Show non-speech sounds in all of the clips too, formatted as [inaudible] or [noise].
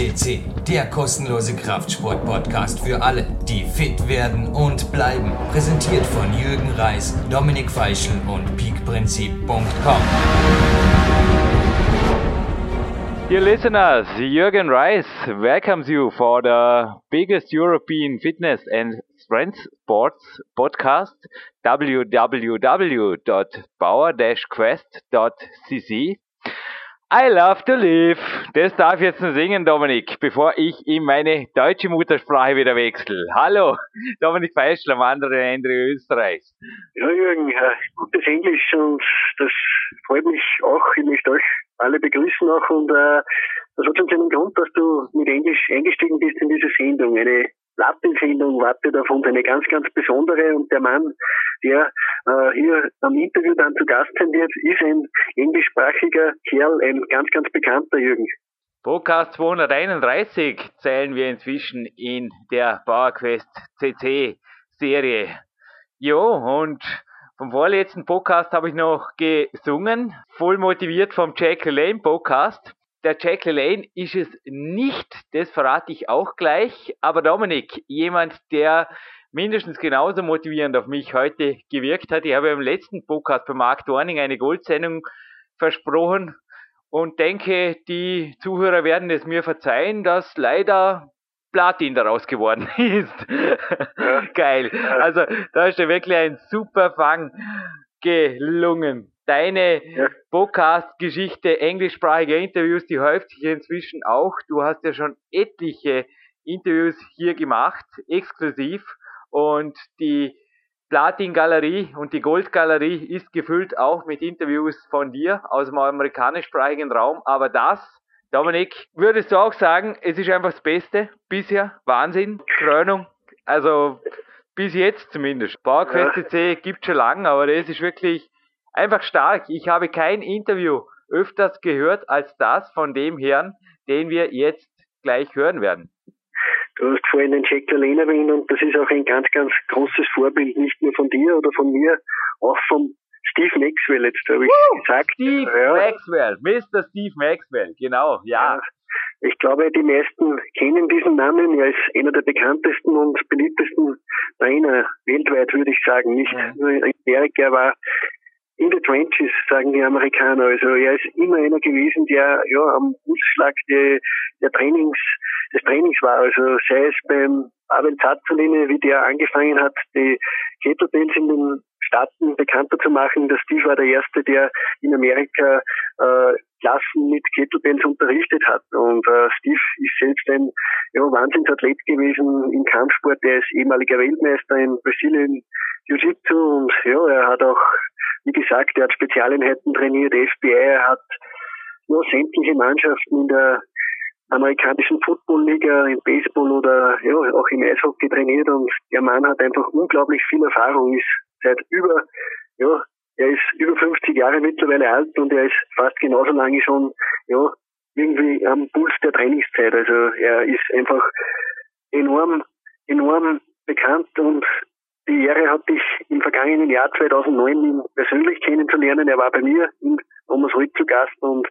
CC, der kostenlose Kraftsport-Podcast für alle, die fit werden und bleiben. Präsentiert von Jürgen Reis, Dominik Feischl und peakprinzip.com. Dear listeners, Jürgen Reis welcomes you for the biggest European fitness and strength sports podcast, www.bauer-quest.cc. I love to live. Das darf jetzt nur singen, Dominik, bevor ich in meine deutsche Muttersprache wieder wechsle. Hallo, [laughs] Dominik Feischl am anderen Ende Österreichs. Ja, Jürgen, ja, gutes Englisch und das freut mich auch. Ich möchte euch alle begrüßen auch und äh, das hat schon seinen Grund, dass du mit Englisch eingestiegen bist in diese Sendung. Eine Lattensendung wartet auf uns, eine ganz, ganz besondere und der Mann, der äh, hier am Interview dann zu Gast sein wird, ist ein englischsprachiger Kerl, ein ganz, ganz bekannter Jürgen. Podcast 231 zählen wir inzwischen in der PowerQuest CC Serie. Jo, und vom vorletzten Podcast habe ich noch gesungen, voll motiviert vom Jack Lane Podcast. Der Jack Lane ist es nicht, das verrate ich auch gleich, aber Dominik, jemand, der mindestens genauso motivierend auf mich heute gewirkt hat. Ich habe im letzten Podcast bei Mark Dorning eine Goldsendung versprochen und denke, die Zuhörer werden es mir verzeihen, dass leider Platin daraus geworden [laughs] ist. Geil. Also da ist ja wirklich ein super Fang gelungen. Deine ja. Podcast-Geschichte, englischsprachige Interviews, die häuft sich inzwischen auch. Du hast ja schon etliche Interviews hier gemacht, exklusiv. Und die Platin-Galerie und die Gold-Galerie ist gefüllt auch mit Interviews von dir aus dem amerikanischsprachigen Raum. Aber das Dominik, würdest du auch sagen, es ist einfach das Beste bisher? Wahnsinn, Krönung. Also bis jetzt zumindest. PowerQuest ja. gibt schon lange, aber das ist wirklich einfach stark. Ich habe kein Interview öfters gehört als das von dem Herrn, den wir jetzt gleich hören werden. Du hast vorhin den Jack Lane erwähnt und das ist auch ein ganz, ganz großes Vorbild, nicht nur von dir oder von mir, auch vom Steve Maxwell, jetzt habe ich uh, gesagt. Steve ja. Maxwell, Mr. Steve Maxwell, genau, ja. ja. Ich glaube, die meisten kennen diesen Namen. Er ist einer der bekanntesten und beliebtesten Trainer weltweit, würde ich sagen. Nicht ja. nur in Amerika, er war in the trenches, sagen die Amerikaner. Also er ist immer einer gewesen, der ja am Pulsschlag der, der Trainings, des Trainings war. Also sei es beim Abel Zazzaline, wie der angefangen hat, die Kettlebells in den Staaten bekannter zu machen. Der Steve war der Erste, der in Amerika äh, Klassen mit Kettlebells unterrichtet hat. Und äh, Steve ist selbst ein ja, Wahnsinnsathlet gewesen im Kampfsport. Er ist ehemaliger Weltmeister in Brasilien Jiu-Jitsu und ja, er hat auch, wie gesagt, er hat Spezialeinheiten trainiert, FBI, er hat nur sämtliche Mannschaften in der amerikanischen Football-Liga, im Baseball oder ja, auch im Eishockey trainiert und der Mann hat einfach unglaublich viel Erfahrung, ist seit über, ja, er ist über 50 Jahre mittlerweile alt und er ist fast genauso lange schon, ja, irgendwie am Puls der Trainingszeit. Also er ist einfach enorm, enorm bekannt und die Ehre hatte ich im vergangenen Jahr 2009 ihn persönlich kennenzulernen. Er war bei mir in Omersrück zu Gast und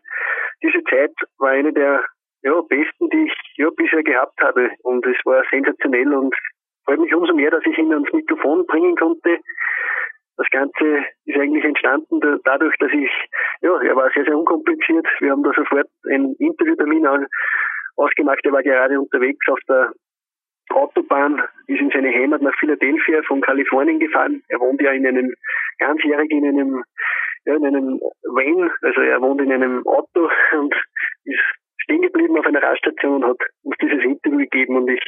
diese Zeit war eine der ja, besten, die ich ja, bisher gehabt habe. Und es war sensationell und freut mich umso mehr, dass ich ihn ans Mikrofon bringen konnte. Das Ganze ist eigentlich entstanden dadurch, dass ich, ja, er war sehr, sehr unkompliziert. Wir haben da sofort einen Interviewtermin ausgemacht. Er war gerade unterwegs auf der Autobahn, ist in seine Heimat nach Philadelphia von Kalifornien gefahren. Er wohnt ja in einem, ganzjährig in einem, ja, in einem Van, also er wohnt in einem Auto und ist stehen geblieben auf einer Raststation und hat uns dieses Interview gegeben und ich,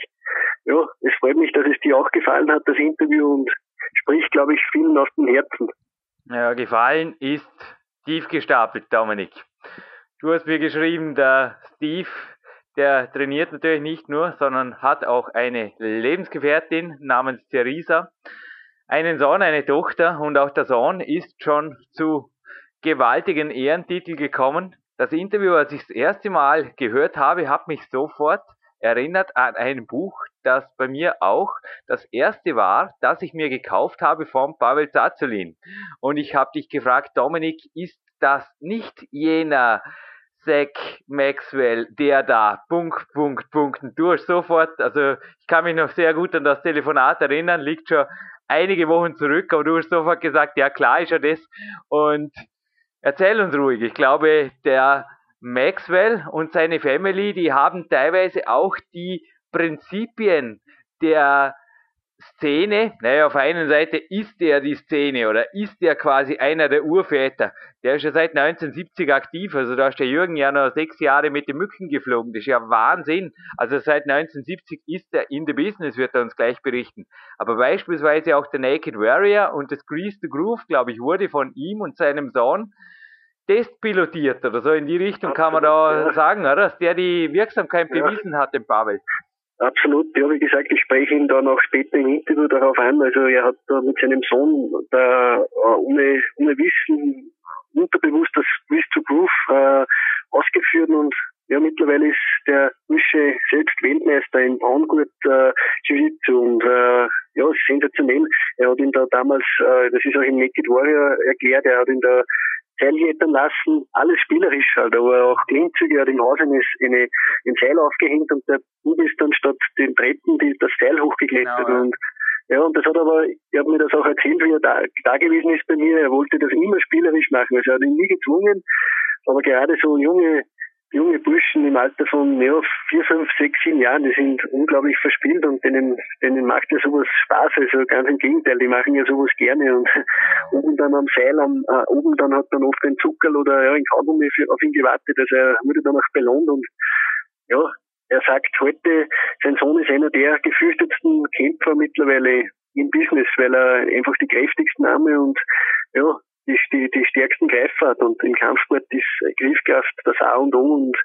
ja, es freut mich, dass es dir auch gefallen hat, das Interview und spricht, glaube ich, vielen aus dem Herzen. Ja, gefallen ist tief gestapelt, Dominik. Du hast mir geschrieben, der Steve, der trainiert natürlich nicht nur, sondern hat auch eine Lebensgefährtin namens Theresa, einen Sohn, eine Tochter und auch der Sohn ist schon zu gewaltigen Ehrentitel gekommen. Das Interview, als ich das erste Mal gehört habe, hat mich sofort erinnert an ein Buch, das bei mir auch das erste war, das ich mir gekauft habe von Pavel Zazulin. Und ich habe dich gefragt, Dominik, ist das nicht jener Zach Maxwell, der da, Punkt, Punkt, Punkt. Und hast sofort, also ich kann mich noch sehr gut an das Telefonat erinnern, liegt schon einige Wochen zurück, aber du hast sofort gesagt, ja klar ist ja das. Und erzähl uns ruhig, ich glaube, der Maxwell und seine Family, die haben teilweise auch die Prinzipien der Szene, naja, auf der einen Seite ist er die Szene oder ist er quasi einer der Urväter. Der ist ja seit 1970 aktiv, also da ist der Jürgen ja noch sechs Jahre mit den Mücken geflogen. Das ist ja Wahnsinn. Also seit 1970 ist er in the business, wird er uns gleich berichten. Aber beispielsweise auch der Naked Warrior und das Grease the Groove, glaube ich, wurde von ihm und seinem Sohn testpilotiert oder so in die Richtung kann man da ja. sagen, oder? Dass der die Wirksamkeit ja. bewiesen hat, den Pavel. Absolut, ja, wie gesagt, ich spreche ihn dann auch später im Interview darauf an. Also er hat da mit seinem Sohn da uh, ohne, ohne Wissen unterbewusst das Wish to Proof äh, ausgeführt und ja, mittlerweile ist der Wische selbst Weltmeister im Braungurt äh, Jiu-Jitsu und äh, ja, sensationell. Er hat ihn da damals, äh, das ist auch im Naked Warrior erklärt, er hat ihn da Seiljettern lassen, alles spielerisch halt, aber auch Klimmzüge hat im Haus eine, eine, ein Seil aufgehängt und der Bub ist dann statt den Treppen die, das Seil hochgeklettert genau, und ja, und das hat aber, er hat mir das auch erzählt, wie er da, da gewesen ist bei mir, er wollte das immer spielerisch machen, also er hat ihn nie gezwungen, aber gerade so junge junge Burschen im Alter von ja, vier, fünf, sechs, sieben Jahren, die sind unglaublich verspielt und denen, denen macht ja sowas Spaß. Also ganz im Gegenteil, die machen ja sowas gerne und [laughs] oben dann am Seil, am, äh, oben dann hat dann oft ein Zuckerl oder ja, ein Kaugummi auf ihn gewartet. Also er wurde dann auch belohnt und ja, er sagt heute, sein Sohn ist einer der gefürchtetsten Kämpfer mittlerweile im Business, weil er einfach die kräftigsten Arme und ja, die, die, die stärksten Greifer hat. Und im Kampfsport ist Griffkraft das A und O und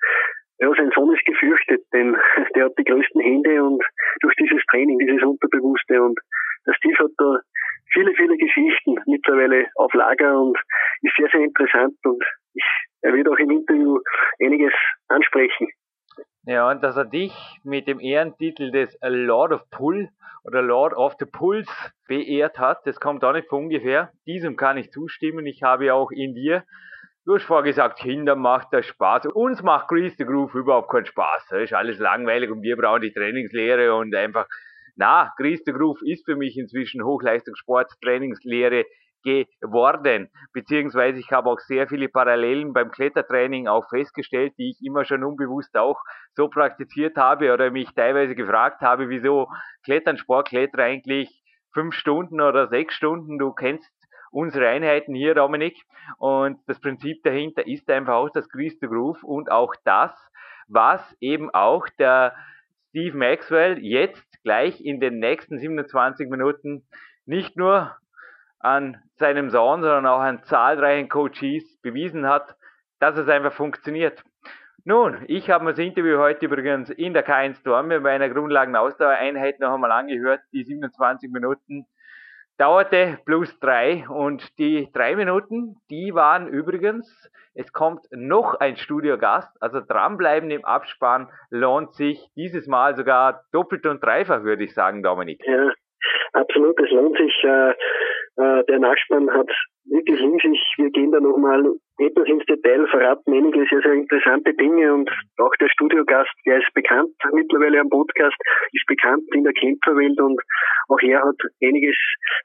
ja, sein Sohn ist gefürchtet, denn [laughs] der hat die größten Hände und durch dieses Training, dieses Unterbewusste und der Steve hat da viele, viele Geschichten mittlerweile auf Lager und ist sehr, sehr interessant und ich, er wird auch im Interview einiges ansprechen. Ja, und dass er dich mit dem Ehrentitel des Lord of Pull oder Lord of the Pulse beehrt hat, das kommt auch nicht von ungefähr. Diesem kann ich zustimmen. Ich habe ja auch in dir, du hast vorher gesagt, Kinder macht das Spaß. Uns macht Grease the Groove überhaupt keinen Spaß. Das ist alles langweilig und wir brauchen die Trainingslehre und einfach, na, Grease the Groove ist für mich inzwischen Hochleistungssport, Trainingslehre, geworden. Beziehungsweise ich habe auch sehr viele Parallelen beim Klettertraining auch festgestellt, die ich immer schon unbewusst auch so praktiziert habe oder mich teilweise gefragt habe, wieso Klettern, Sportkletter eigentlich fünf Stunden oder sechs Stunden, du kennst unsere Einheiten hier, Dominik. Und das Prinzip dahinter ist einfach auch das Grease the Groove und auch das, was eben auch der Steve Maxwell jetzt gleich in den nächsten 27 Minuten nicht nur an seinem Sohn, sondern auch an zahlreichen Coaches bewiesen hat, dass es einfach funktioniert. Nun, ich habe mir das Interview heute übrigens in der K1 Storm bei einer Grundlagenausdauereinheit noch einmal angehört. Die 27 Minuten dauerte plus drei und die drei Minuten, die waren übrigens, es kommt noch ein Studiogast, also dranbleiben im Abspann lohnt sich dieses Mal sogar doppelt und dreifach, würde ich sagen, Dominik. Ja, absolut, es lohnt sich. Äh äh, der Nachspann hat wirklich sich. Wir gehen da nochmal etwas ins Detail, verraten einige sehr, sehr interessante Dinge und auch der Studiogast, der ist bekannt mittlerweile am Podcast, ist bekannt in der Kämpferwelt und auch er hat einiges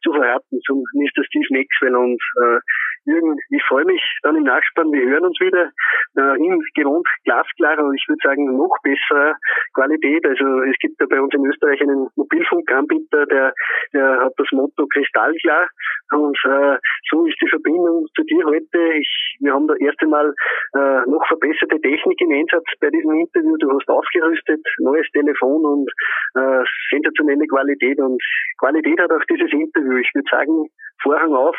zu verraten zum Mr. Steve Maxwell und äh, Jürgen, ich freue mich dann im Nachspann. Wir hören uns wieder äh, in gewohnt glasklarer und ich würde sagen noch besserer Qualität. Also es gibt ja bei uns in Österreich einen Mobilfunkanbieter, der, der hat das Motto kristallklar und äh, so ist die Verbindung zu dir heute. Ich, wir haben da erst einmal äh, noch verbesserte Technik im Einsatz bei diesem Interview. Du hast aufgerüstet, neues Telefon und äh, sensationelle Qualität und Qualität hat auch dieses Interview. Ich würde sagen, Vorhang auf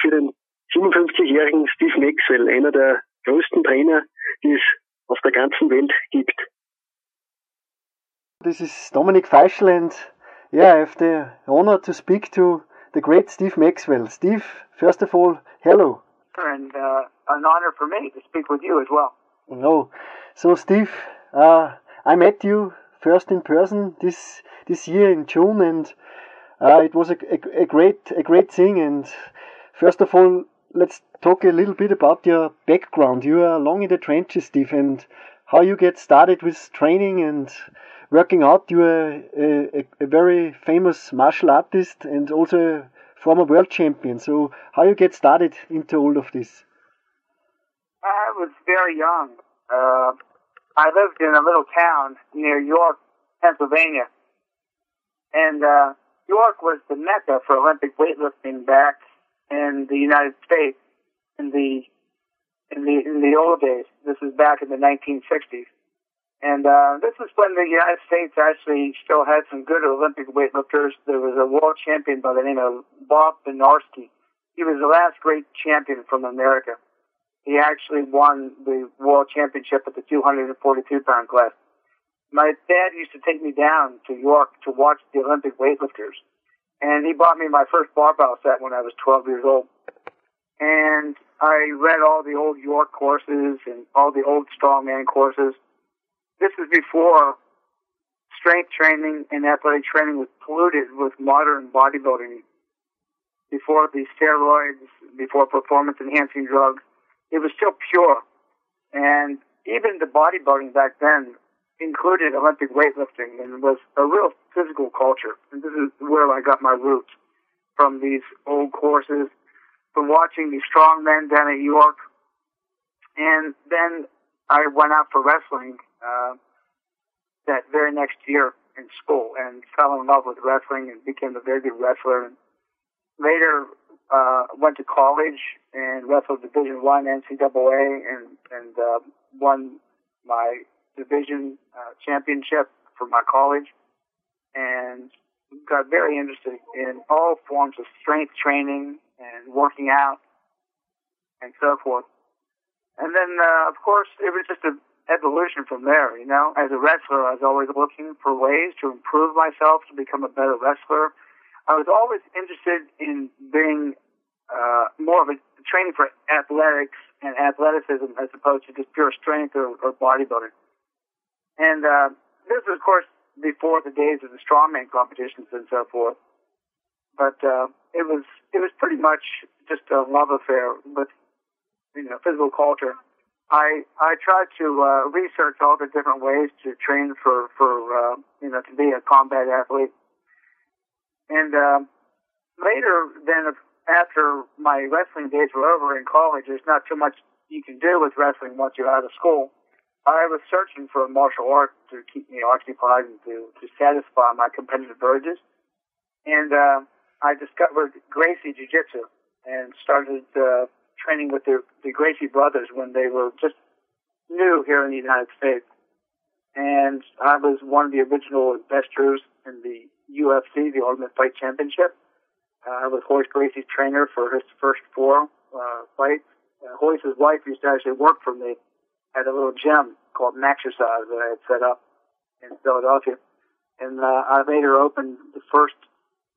für den 57-jährigen Steve Maxwell, einer der größten Trainer, die es auf der ganzen Welt gibt. This is Dominic Feischl and yeah, I have the honor to speak to the great Steve Maxwell. Steve, first of all, hello. And uh, an honor for me to speak with you as well. No, so Steve, uh, I met you first in person this this year in June, and uh, it was a, a, a, great a great thing. And first of all, let's talk a little bit about your background. You are long in the trenches, Steve, and how you get started with training and working out. You are a, a, a very famous martial artist and also a former world champion. So, how you get started into all of this? I was very young. Uh, I lived in a little town near York, Pennsylvania, and uh, York was the mecca for Olympic weightlifting back in the United States in the in the in the old days. This was back in the 1960s, and uh, this was when the United States actually still had some good Olympic weightlifters. There was a world champion by the name of Bob Benarski. He was the last great champion from America. He actually won the world championship at the 242 pound class. My dad used to take me down to York to watch the Olympic weightlifters, and he bought me my first barbell set when I was 12 years old. And I read all the old York courses and all the old strongman courses. This is before strength training and athletic training was polluted with modern bodybuilding. Before the steroids, before performance enhancing drugs, it was still pure. And even the bodybuilding back then included Olympic weightlifting and was a real physical culture. And this is where I got my roots from these old courses, from watching the strong men down at York. And then I went out for wrestling uh, that very next year in school and fell in love with wrestling and became a very good wrestler. And later uh, went to college and wrestled Division One NCAA and and uh, won my division uh, championship for my college, and got very interested in all forms of strength training and working out and so forth. And then, uh, of course, it was just an evolution from there. You know, as a wrestler, I was always looking for ways to improve myself to become a better wrestler. I was always interested in being uh, more of a training for athletics and athleticism as opposed to just pure strength or, or bodybuilding. And uh, this was, of course, before the days of the strongman competitions and so forth. But uh, it was it was pretty much just a love affair with you know physical culture. I I tried to uh, research all the different ways to train for for uh, you know to be a combat athlete. And uh, later, then after my wrestling days were over in college, there's not too much you can do with wrestling once you're out of school. I was searching for a martial art to keep me occupied and to, to satisfy my competitive urges. And uh, I discovered Gracie Jiu Jitsu and started uh, training with the, the Gracie brothers when they were just new here in the United States. And I was one of the original investors in the UFC, the Ultimate Fight Championship. Uh, I was Royce Gracie's trainer for his first four uh, fights. Uh, Royce's wife used to actually work for me at a little gym called Maxercise that I had set up in Philadelphia. And uh, I later opened the first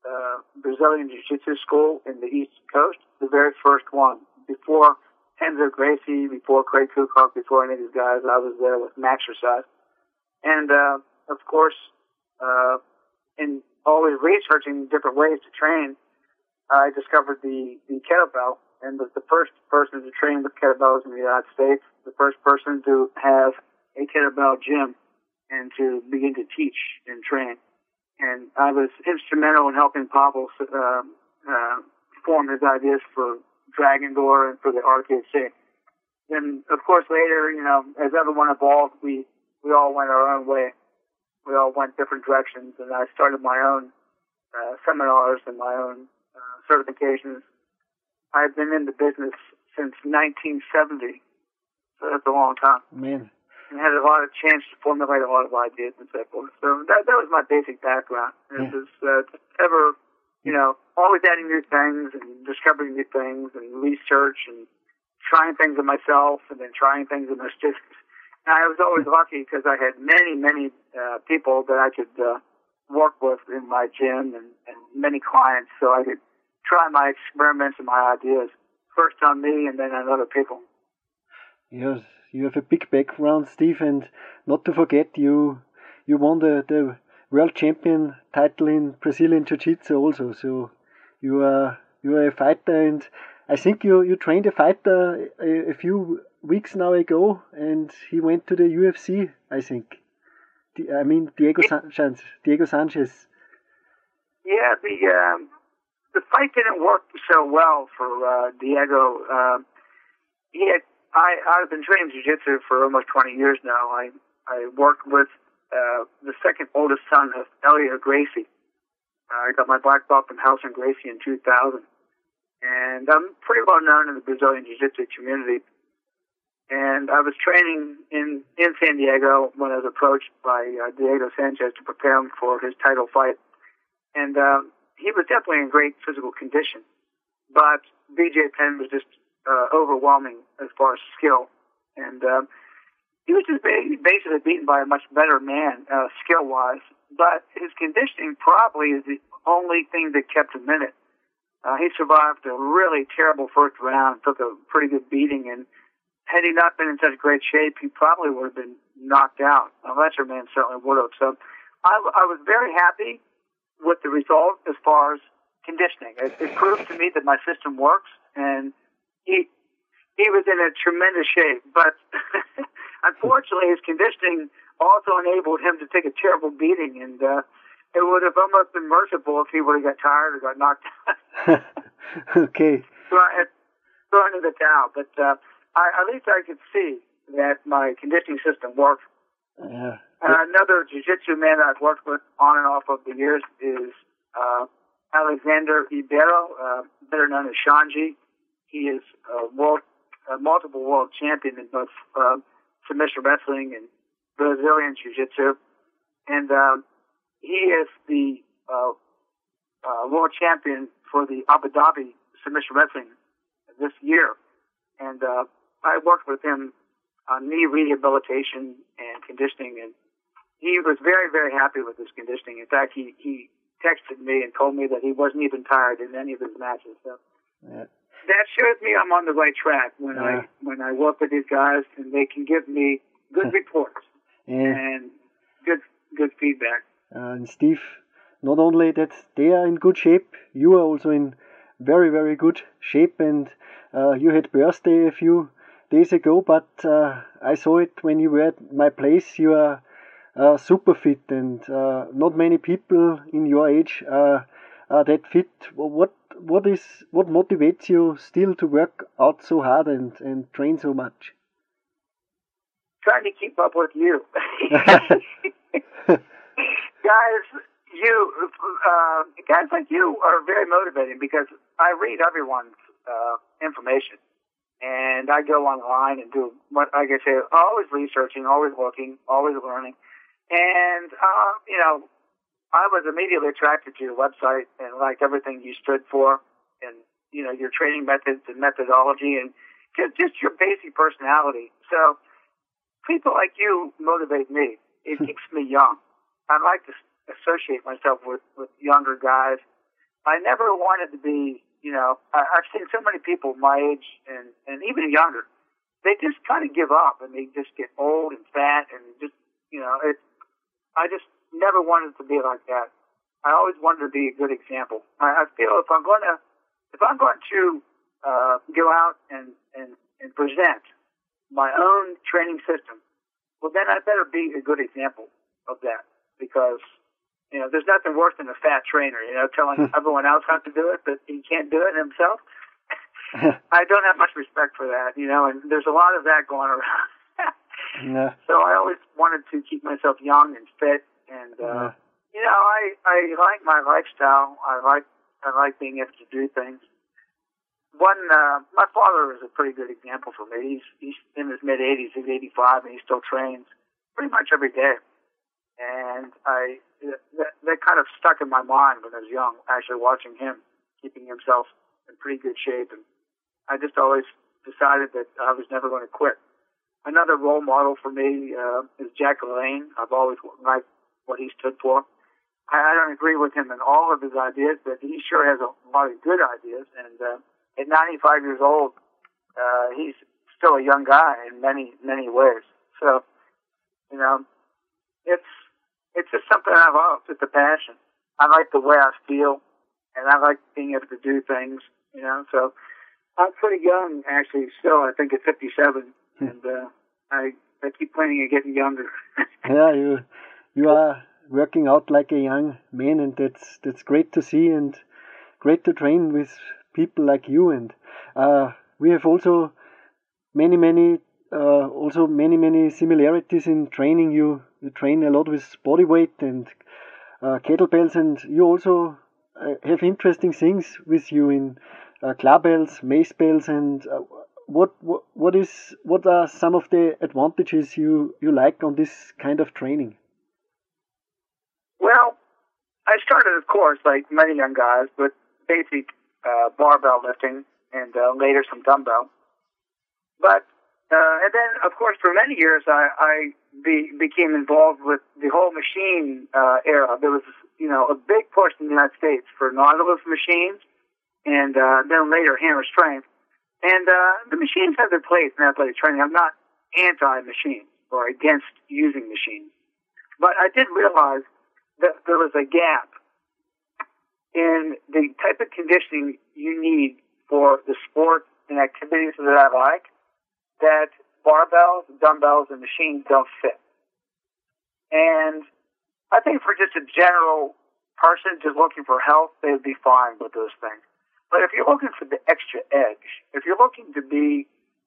uh, Brazilian Jiu-Jitsu school in the East Coast, the very first one. Before Renzo Gracie, before Craig Kukoc, before any of these guys, I was there with Maxercise. And, uh, of course, uh, in always researching different ways to train, I discovered the, the kettlebell and was the first person to train with kettlebells in the United States, the first person to have a kettlebell gym and to begin to teach and train. And I was instrumental in helping Pavel uh, uh, form his ideas for Dragon Door and for the RKC. And of course, later, you know, as everyone evolved, we we all went our own way. We all went different directions, and I started my own uh, seminars and my own uh, certifications I've been in the business since 1970, so that's a long time. Man. And had a lot of chance to formulate a lot of ideas and so forth. So that that was my basic background. It Yeah. was uh, ever, you know, always adding new things and discovering new things and research and trying things on myself and then trying things on my students. And I was always lucky because I had many, many uh, people that I could uh, work with in my gym and, and many clients, so I could try my experiments and my ideas first on me and then on other people. Yes, you have a big background, Steve, and not to forget, you you won the, the world champion title in Brazilian Jiu-Jitsu also. So you are you are a fighter, and I think you, you trained a fighter a, a, few weeks now ago, and he went to the UFC. I think. I mean Diego Sanchez. Diego Sanchez. Yeah, the um, the fight didn't work so well for uh, Diego. Uh, he had I I've been training jiu-jitsu for almost 20 years now. I I worked with uh, the second oldest son of Elliot Gracie. Uh, I got my black belt from House and Gracie in 2000. And I'm pretty well known in the Brazilian Jiu-Jitsu community. And I was training in, in San Diego when I was approached by uh, Diego Sanchez to prepare him for his title fight. And uh, he was definitely in great physical condition. But BJ Penn was just uh, overwhelming as far as skill. And um, he was just basically beaten by a much better man, uh, skill wise. But his conditioning probably is the only thing that kept him in it. Uh, he survived a really terrible first round, took a pretty good beating, and had he not been in such great shape, he probably would have been knocked out. A lesser man certainly would have. So I, I was very happy with the result as far as conditioning. It, it proved to me that my system works, and he he was in a tremendous shape. But [laughs] unfortunately, his conditioning also enabled him to take a terrible beating, and uh, it would have almost been merciful if he would have got tired or got knocked out. [laughs] okay. So I had thrown in the towel, but uh, I, at least I could see that my conditioning system worked. Yeah. Uh, another jiu-jitsu man I've worked with on and off over the years is uh, Alexander Ibero, uh, better known as Shanji. He is a world, a multiple world champion in both uh, submission wrestling and Brazilian Jiu-Jitsu, and um, he is the uh, uh, world champion for the Abu Dhabi submission wrestling this year. And uh, I worked with him on knee rehabilitation and conditioning, and he was very, very happy with his conditioning. In fact, he he texted me and told me that he wasn't even tired in any of his matches. So. Yeah. That shows me I'm on the right track when yeah. I when I work with these guys and they can give me good [laughs] reports yeah. and good good feedback. Uh, and Steve, not only that they are in good shape, you are also in very very good shape. And uh, you had birthday a few days ago, but uh, I saw it when you were at my place. You are uh, super fit, and uh, not many people in your age are, are that fit. What what is what motivates you still to work out so hard and, and train so much? trying to keep up with you. [laughs] guys, you uh, guys like you are very motivating because I read everyone's uh, information and I go online and do what like I say, always researching, always looking, always learning, and uh, you know, I was immediately attracted to your website and liked everything you stood for, and you know your training methods and methodology, and just just your basic personality. So people like you motivate me. It [laughs] keeps me young. I like to associate myself with, with younger guys. I never wanted to be, you know, I, I've seen so many people my age and, and even younger. They just kind of give up and they just get old and fat and just, you know, it, I just never wanted to be like that. I always wanted to be a good example. I, I feel if I'm going to, if I'm going to, uh, go out and, and, and present my own training system, well, then I better be a good example of that because, you know, there's nothing worse than a fat trainer, you know, telling [laughs] everyone else how to do it, but he can't do it himself. [laughs] I don't have much respect for that, you know, and there's a lot of that going around. [laughs] yeah. So I always wanted to keep myself young and fit, and uh, yeah. you know, I I like my lifestyle. I like I like being able to do things one, uh, my father is a pretty good example for me. He's, he's in his mid 80s. He's 85 and he still trains pretty much every day. And I, that, that kind of stuck in my mind when I was young, actually watching him keeping himself in pretty good shape. And I just always decided that I was never going to quit. Another role model for me, uh, is Jack LaLanne. I've always liked what he stood for. I, I don't agree with him in all of his ideas, but he sure has a lot of good ideas. And, uh, at 95 years old, uh, he's still a young guy in many, many ways. So, you know, it's, it's just something I love. It's a passion. I like the way I feel and I like being able to do things, you know, so I'm pretty young, actually. Still, I think at 57, hmm. and uh, I I keep planning on getting younger. [laughs] yeah, you you are working out like a young man, and that's that's great to see and great to train with people like you. And uh, we have also many many uh, also many many similarities in training. You you train a lot with body weight and uh, kettlebells, and you also uh, have interesting things with you in uh, clubbells, mace bells, and uh, what, what what is what are some of the advantages you you like on this kind of training? Well, I started, of course, like many young guys, with basic uh, barbell lifting and uh, later some dumbbell. But uh, and then, of course, for many years, I, I be, became involved with the whole machine uh, era. There was, you know, a big push in the United States for Nautilus machines, and uh, then later Hammer Strength. And uh, the machines have their place in athletic training. I'm not anti-machine or against using machines, but I did realize that there was a gap in the type of conditioning you need for the sport and activities that I like that barbells, dumbbells, and machines don't fit. And I think for just a general person just looking for health, they would be fine with those things. But if you're looking for the extra edge, if you're looking to be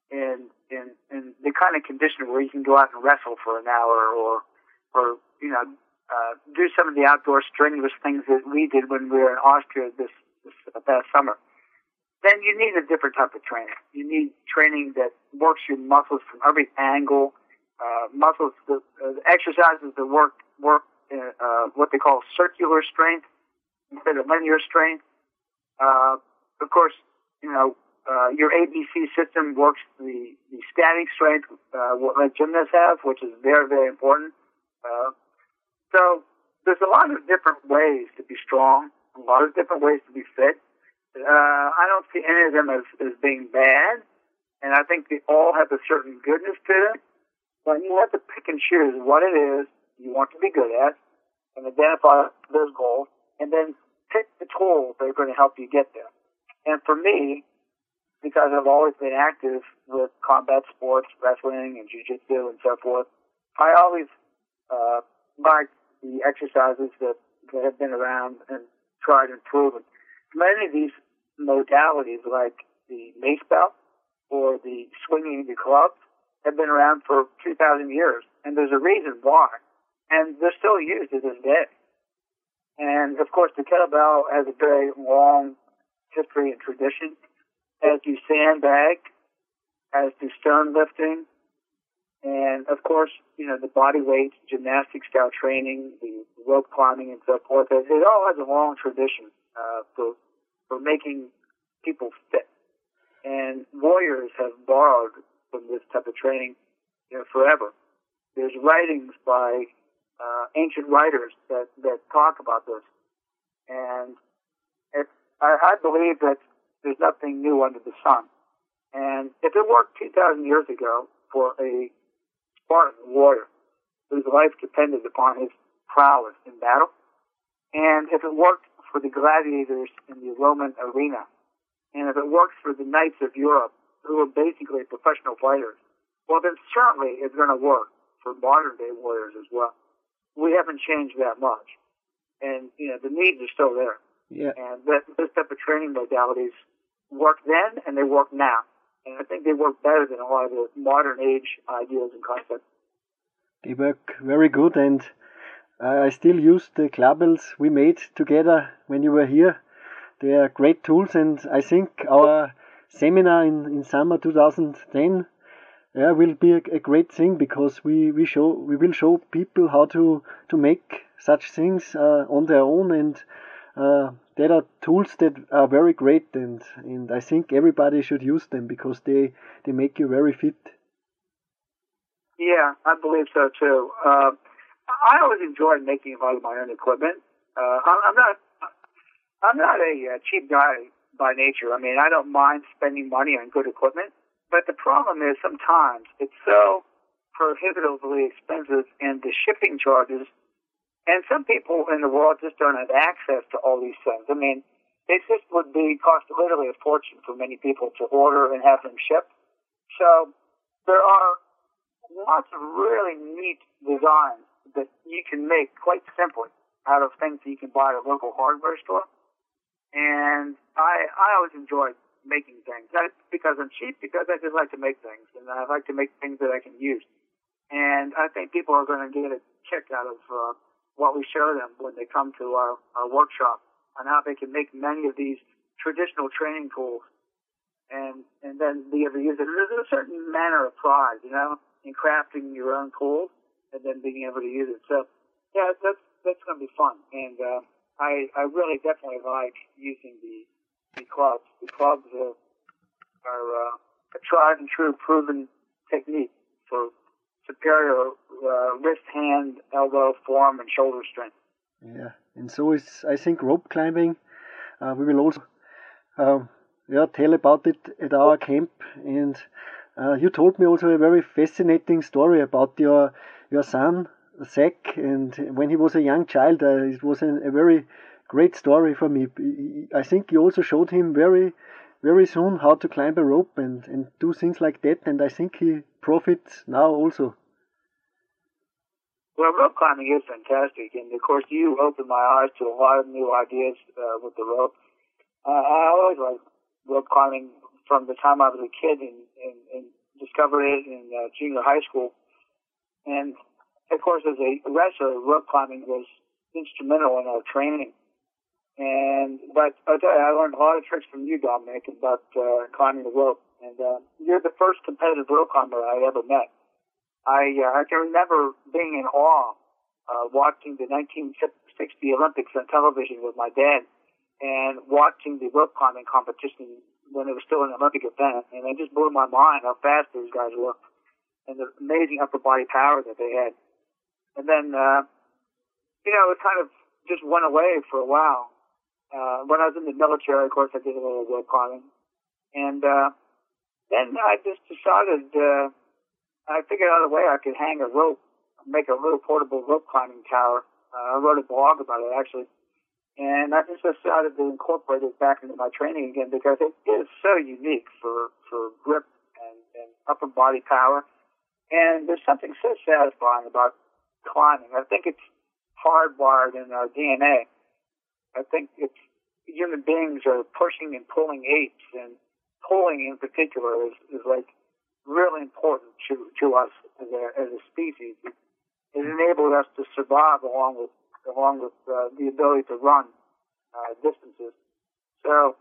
in in in the kind of condition where you can go out and wrestle for an hour, or or you know uh, do some of the outdoor strenuous things that we did when we were in Austria this this past summer, then you need a different type of training. You need training that works your muscles from every angle, uh, muscles, the, uh, exercises that work, work, uh, uh, what they call circular strength instead of linear strength. Uh, of course, you know, uh, your ABC system works the, the static strength, uh, what gymnasts have, which is very, very important. So there's a lot of different ways to be strong, a lot of different ways to be fit. Uh, I don't see any of them as, as being bad, and I think they all have a certain goodness to them. But you have to pick and choose what it is you want to be good at, and identify those goals, and then pick the tools that are going to help you get there. And for me, because I've always been active with combat sports, wrestling, and jiu-jitsu and so forth, I always uh, like the exercises that, that have been around and tried and proven many of these modalities, like the mace belt or the swinging the club, have been around for 2,000 years, and there's a reason why. And they're still used to this day. And of course, the kettlebell has a very long history and tradition, as do sandbag, as do stone lifting, and of course, you know, the body weight, gymnastic style training, the rope climbing and so forth. It, it all has a long tradition uh, for for making people fit. And warriors have borrowed from this type of training, you know, forever. There's writings by uh, ancient writers that that talk about this, and I, I believe that there's nothing new under the sun. And if it worked 2,000 years ago for a Spartan warrior whose life depended upon his prowess in battle, and if it worked for the gladiators in the Roman arena, and if it works for the knights of Europe, who are basically professional fighters, well, then certainly it's going to work for modern day warriors as well. We haven't changed that much, and you know the needs are still there. Yeah. And that, this type of training modalities work then, and they work now, and I think they work better than a lot of the modern age ideas and concepts. They work very good, and uh, I still use the clubbells we made together when you were here. They are great tools, and I think our seminar in, in summer 2010 yeah, will be a, a, great thing because we, we show we will show people how to to make such things uh, on their own, and uh, there are tools that are very great, and and I think everybody should use them because they they make you very fit. Yeah, I believe so too. Uh, I always enjoyed making a lot of my own equipment. Uh, I'm not, I'm not a uh, cheap guy by nature. I mean, I don't mind spending money on good equipment, but the problem is sometimes it's so prohibitively expensive and the shipping charges, and some people in the world just don't have access to all these things. I mean, it just would be cost literally a fortune for many people to order and have them shipped. So there are lots of really neat designs that you can make quite simply out of things that you can buy at a local hardware store. And I I always enjoy making things. Not because I'm cheap, because I just like to make things, and I like to make things that I can use. And I think people are going to get a kick out of uh, what we show them when they come to our, our workshop on how they can make many of these traditional training tools and and then be able to use it. There's a certain manner of pride, you know, in crafting your own tools and then being able to use it. So yeah, that's that's going to be fun, and uh, I I really definitely like using the the clubs. The clubs are, are uh, a tried and true, proven technique for superior uh, wrist, hand, elbow, forearm, and shoulder strength. Yeah, and so is I think rope climbing. Uh, we will also um, yeah tell about it at our camp. And uh, you told me also a very fascinating story about your your son Zach, and when he was a young child, uh, it was a, a very great story for me. I think you also showed him very very soon how to climb a rope and, and do things like that, and I think he profits now also. Well, rope climbing is fantastic, and of course, you opened my eyes to a lot of new ideas uh, with the rope. Uh, I always liked rope climbing from the time I was a kid and, and, and discovered it in uh, junior high school. And of course, as a wrestler, rope climbing was instrumental in our training. And but I tell you, I learned a lot of tricks from you, Dominic, about uh, climbing the rope. And uh, you're the first competitive rope climber I ever met. I uh, I can remember being in awe uh, watching the 1960 Olympics on television with my dad, and watching the rope climbing competition when it was still an Olympic event, and it just blew my mind how fast those guys were, and the amazing upper body power that they had. And then, uh, you know, it kind of just went away for a while. Uh, when I was in the military, of course, I did a little rope climbing, and uh, then I just decided. Uh, I figured out a way I could hang a rope, make a little portable rope climbing tower. Uh, I wrote a blog about it actually, and I just decided to incorporate it back into my training again because it is so unique for for grip and, and upper body power, and there's something so satisfying about climbing. I think it's hardwired in our DNA. I think it's human beings are pushing and pulling apes, and pulling in particular is, is like really important to, to us as a, as a species. It, enabled us to survive along with along with uh, the ability to run uh, distances. So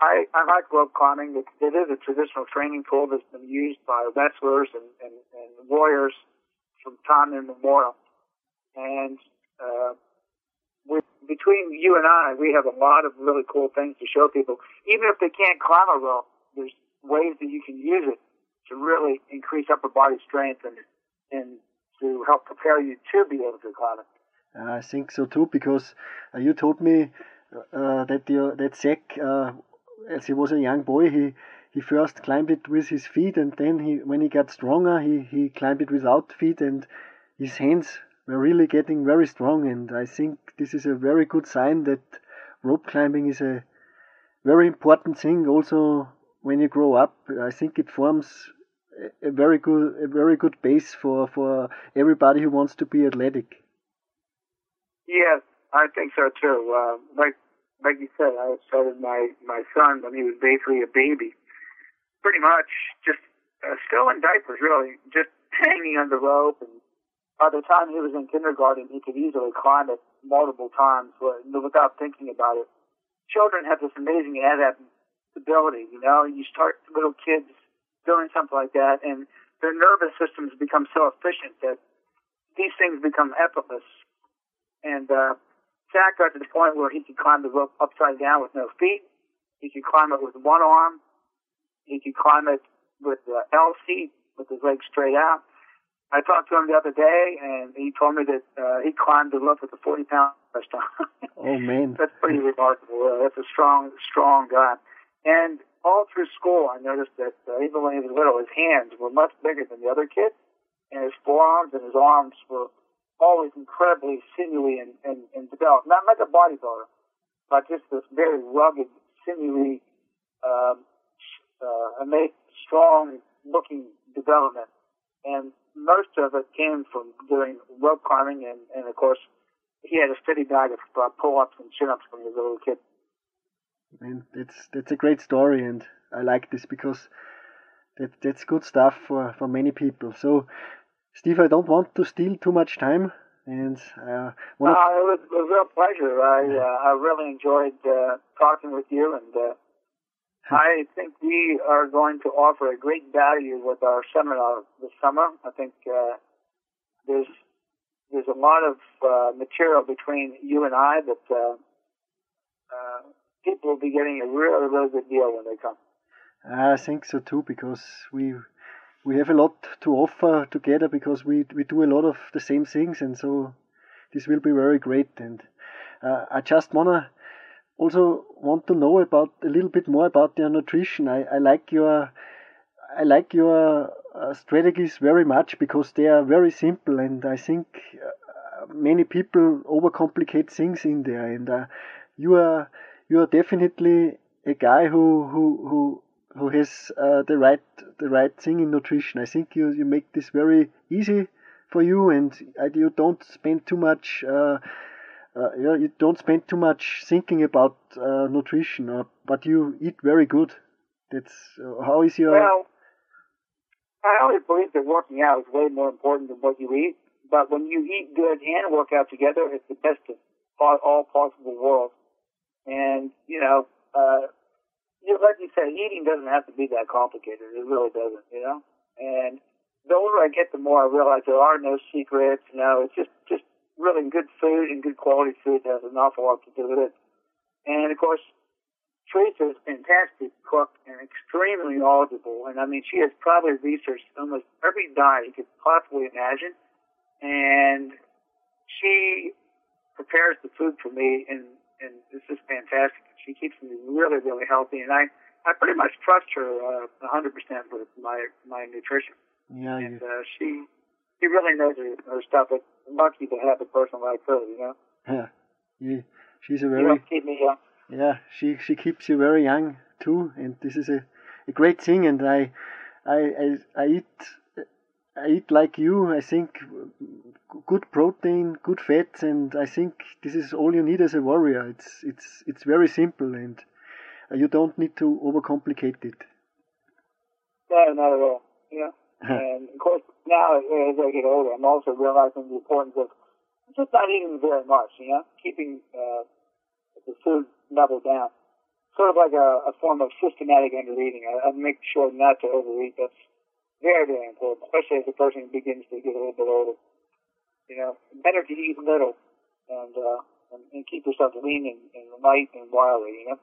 I, I like rope climbing. It, it is a traditional training tool that's been used by wrestlers and, and, and warriors from time immemorial. And uh, between you and I, we have a lot of really cool things to show people. Even if they can't climb a rope, there's ways that you can use it to really increase upper body strength and and to help prepare you to be able to climb it. I think so too, because uh, you told me uh, that your that Zach, uh, as he was a young boy, he he first climbed it with his feet, and then he when he got stronger, he he climbed it without feet, and his hands were really getting very strong. And I think this is a very good sign that rope climbing is a very important thing also when you grow up. I think it forms a very good a very good base for for everybody who wants to be athletic. Yes, I think so too. Uh, like like you said, I started my my son when he was basically a baby, pretty much just uh, still in diapers, really, just hanging on the rope. And by the time he was in kindergarten, he could easily climb it multiple times without thinking about it. Children have this amazing adaptability. You know, you start little kids doing something like that, and their nervous systems become so efficient that these things become effortless. And uh, Zach got to the point where he could climb the rope upside down with no feet. He could climb it with one arm. He could climb it with the L seat with his legs straight out. I talked to him the other day, and he told me that uh, he climbed the rope with a 40 pound time. oh man, [laughs] that's pretty remarkable. Uh, that's a strong, strong guy. And all through school, I noticed that uh, even when he was little, his hands were much bigger than the other kids, and his forearms and his arms were always incredibly sinewy and, and, and developed. Not like a bodybuilder, but just this very rugged, sinewy, um, uh, strong looking development. And most of it came from doing rope climbing, and, and of course, he had a steady diet of uh, pull-ups and chin-ups when he was a little kid. And that's that's a great story, and I like this because that that's good stuff for for many people. So, Steve, I don't want to steal too much time, and uh, one uh, it, was, it was a real pleasure. I uh, I really enjoyed uh, talking with you, and uh, I think we are going to offer a great value with our seminar this summer. I think uh, there's there's a lot of uh, material between you and I that uh, uh, people will be getting a really really good deal when they come. I think so too because we we have a lot to offer together because we we do a lot of the same things and so this will be very great and uh, I just wanna also want to know about a little bit more about your nutrition. I, I like your I like your uh, strategies very much because they are very simple, and I think uh, many people overcomplicate things in there. And uh, you are you are definitely a guy who who who who has uh, the right the right thing in nutrition. I think you you make this very easy for you, and uh, you don't spend too much uh, uh, you don't spend too much thinking about uh, nutrition, uh, but you eat very good. That's how is your. Well, I always believe that working out is way more important than what you eat. But when you eat good and work out together, it's the best of all possible worlds. And you know, uh, like you said, eating doesn't have to be that complicated. It really doesn't. You know, and the older I get, the more I realize there are no secrets. You know, it's just just really good food and good quality food has an awful lot to do with it. And of course, Teresa is a fantastic cook and extremely knowledgeable. And I mean, she has probably researched almost every diet you could possibly imagine. And she prepares the food for me, and, and this is fantastic. She keeps me really, really healthy. And I, I pretty much trust her uh, 100% with my, my nutrition. Yeah. And uh, she, she really knows her, her stuff. It's lucky to have a person like her, you know. Yeah, yeah. She's a very. keep me young. Yeah, she she keeps you very young too, and this is a, a great thing. And I, I, I, I eat. I eat like you. I think good protein, good fats, and I think this is all you need as a warrior. It's it's it's very simple, and you don't need to overcomplicate it. No, not at all. Yeah. [laughs] and of course, now as I get older, I'm also realizing the importance of just not eating very much. You know, keeping uh, the food level down, sort of like a, a form of systematic under eating. I, I make sure not to overeat. That's very, very important, especially as a person begins to get a little bit older. You know, better to eat little and uh, and, and keep yourself lean and, and light and wiry. You know.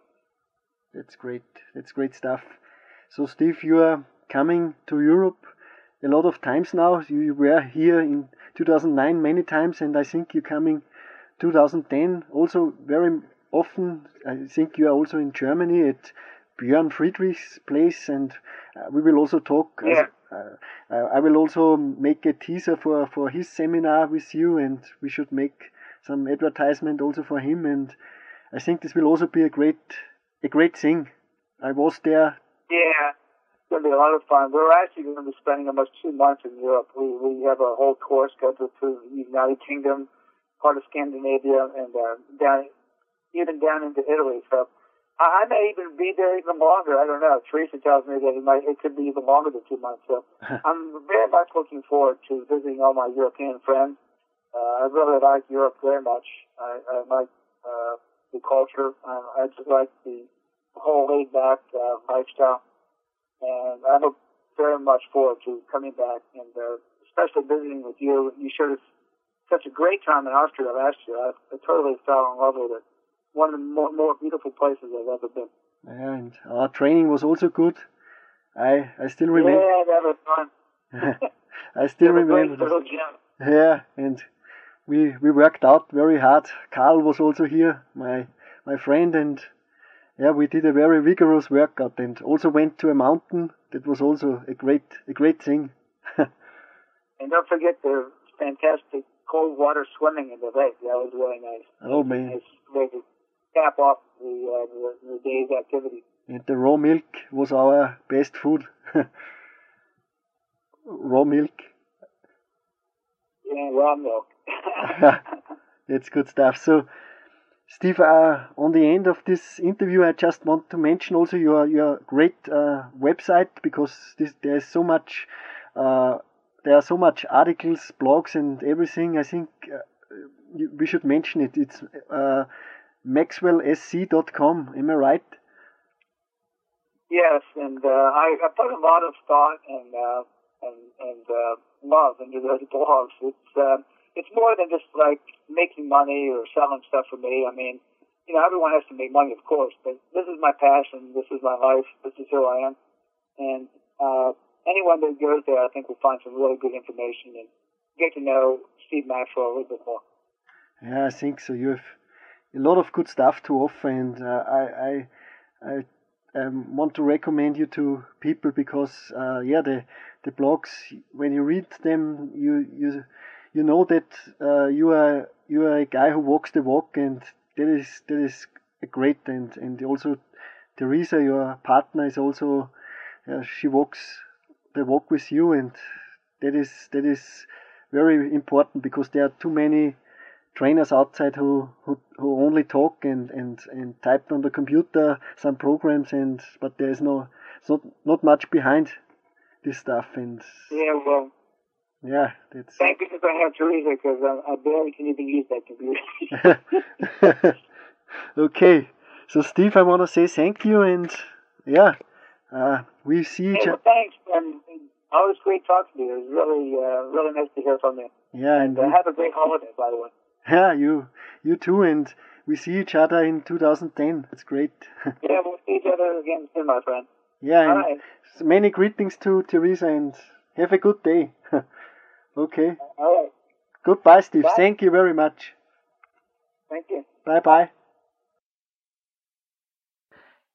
That's great. That's great stuff. So, Steve, you are coming to Europe a lot of times now. You were here in 2009 many times, and I think you're coming 2010 also very often. I think you are also in Germany at Björn Friedrich's place, and uh, we will also talk. Yeah. I will also make a teaser for, for his seminar with you, and we should make some advertisement also for him. And I think this will also be a great a great thing. I was there. Yeah it's to be a lot of fun. We're actually going to be spending almost two months in Europe. We we have a whole tour scheduled through the United Kingdom, part of Scandinavia, and uh, down even down into Italy. So I, I may even be there even longer. I don't know. Teresa tells me that it might it could be even longer than two months. So [laughs] I'm very much looking forward to visiting all my European friends. Uh, I really like Europe very much. I, I like uh, the culture. I, I just like the whole laid back uh, lifestyle and I look very much forward to coming back and uh, especially visiting with you. You showed us such a great time in Austria last year. I, I totally fell in love with it. One of the more, more beautiful places I've ever been. And our training was also good. I I still remember. Yeah, that was fun. [laughs] I still remember. Yeah, and we we worked out very hard. Carl was also here, my my friend, and yeah, we did a very vigorous workout and also went to a mountain. That was also a great, a great thing. [laughs] and don't forget the fantastic cold water swimming in the lake. That was really nice. Oh man. Nice cap off the, uh, the, the day's activity. And the raw milk was our best food. [laughs] raw milk. Yeah, raw milk. [laughs] That's good stuff. So, Steve, uh, on the end of this interview, I just want to mention also your your great uh, website because this, there's so much, uh, there are so much articles, blogs, and everything. I think uh, we should mention it. It's uh, maxwellsc.com. Am I right? Yes, and uh, I, I put a lot of thought and uh, and and uh, love into those blogs. It's uh, it's more than just like making money or selling stuff for me. I mean, you know, everyone has to make money, of course, but this is my passion. This is my life. This is who I am, and uh, anyone that goes there, I think, will find some really good information and get to know Steve Maxwell a little bit more. Yeah, I think so. You have a lot of good stuff to offer, and uh, I, I, I um, want to recommend you to people because, uh, yeah, the the blogs when you read them, you you you know that uh, you are you are a guy who walks the walk, and that is that is a great. And and also, Teresa, your partner, is also uh, she walks the walk with you, and that is that is very important because there are too many trainers outside who, who, who only talk and, and, and type on the computer some programs and but there is no not not much behind this stuff and yeah well yeah that's thank goodness I have Teresa because I, I barely can even use that computer. [laughs] Okay so Steve I want to say thank you and yeah uh, we see each other thanks and always great talking to you. It was really uh, really nice to hear from you. Yeah and, and uh, have a great holiday by the way [laughs] yeah, you you too, and we see each other in 2010. That's great. [laughs] yeah, we'll see each other again soon, my friend. Yeah, and right. many greetings to Teresa, and have a good day. [laughs] okay. All right. Goodbye, Steve. Bye. Thank you very much. Thank you. Bye bye.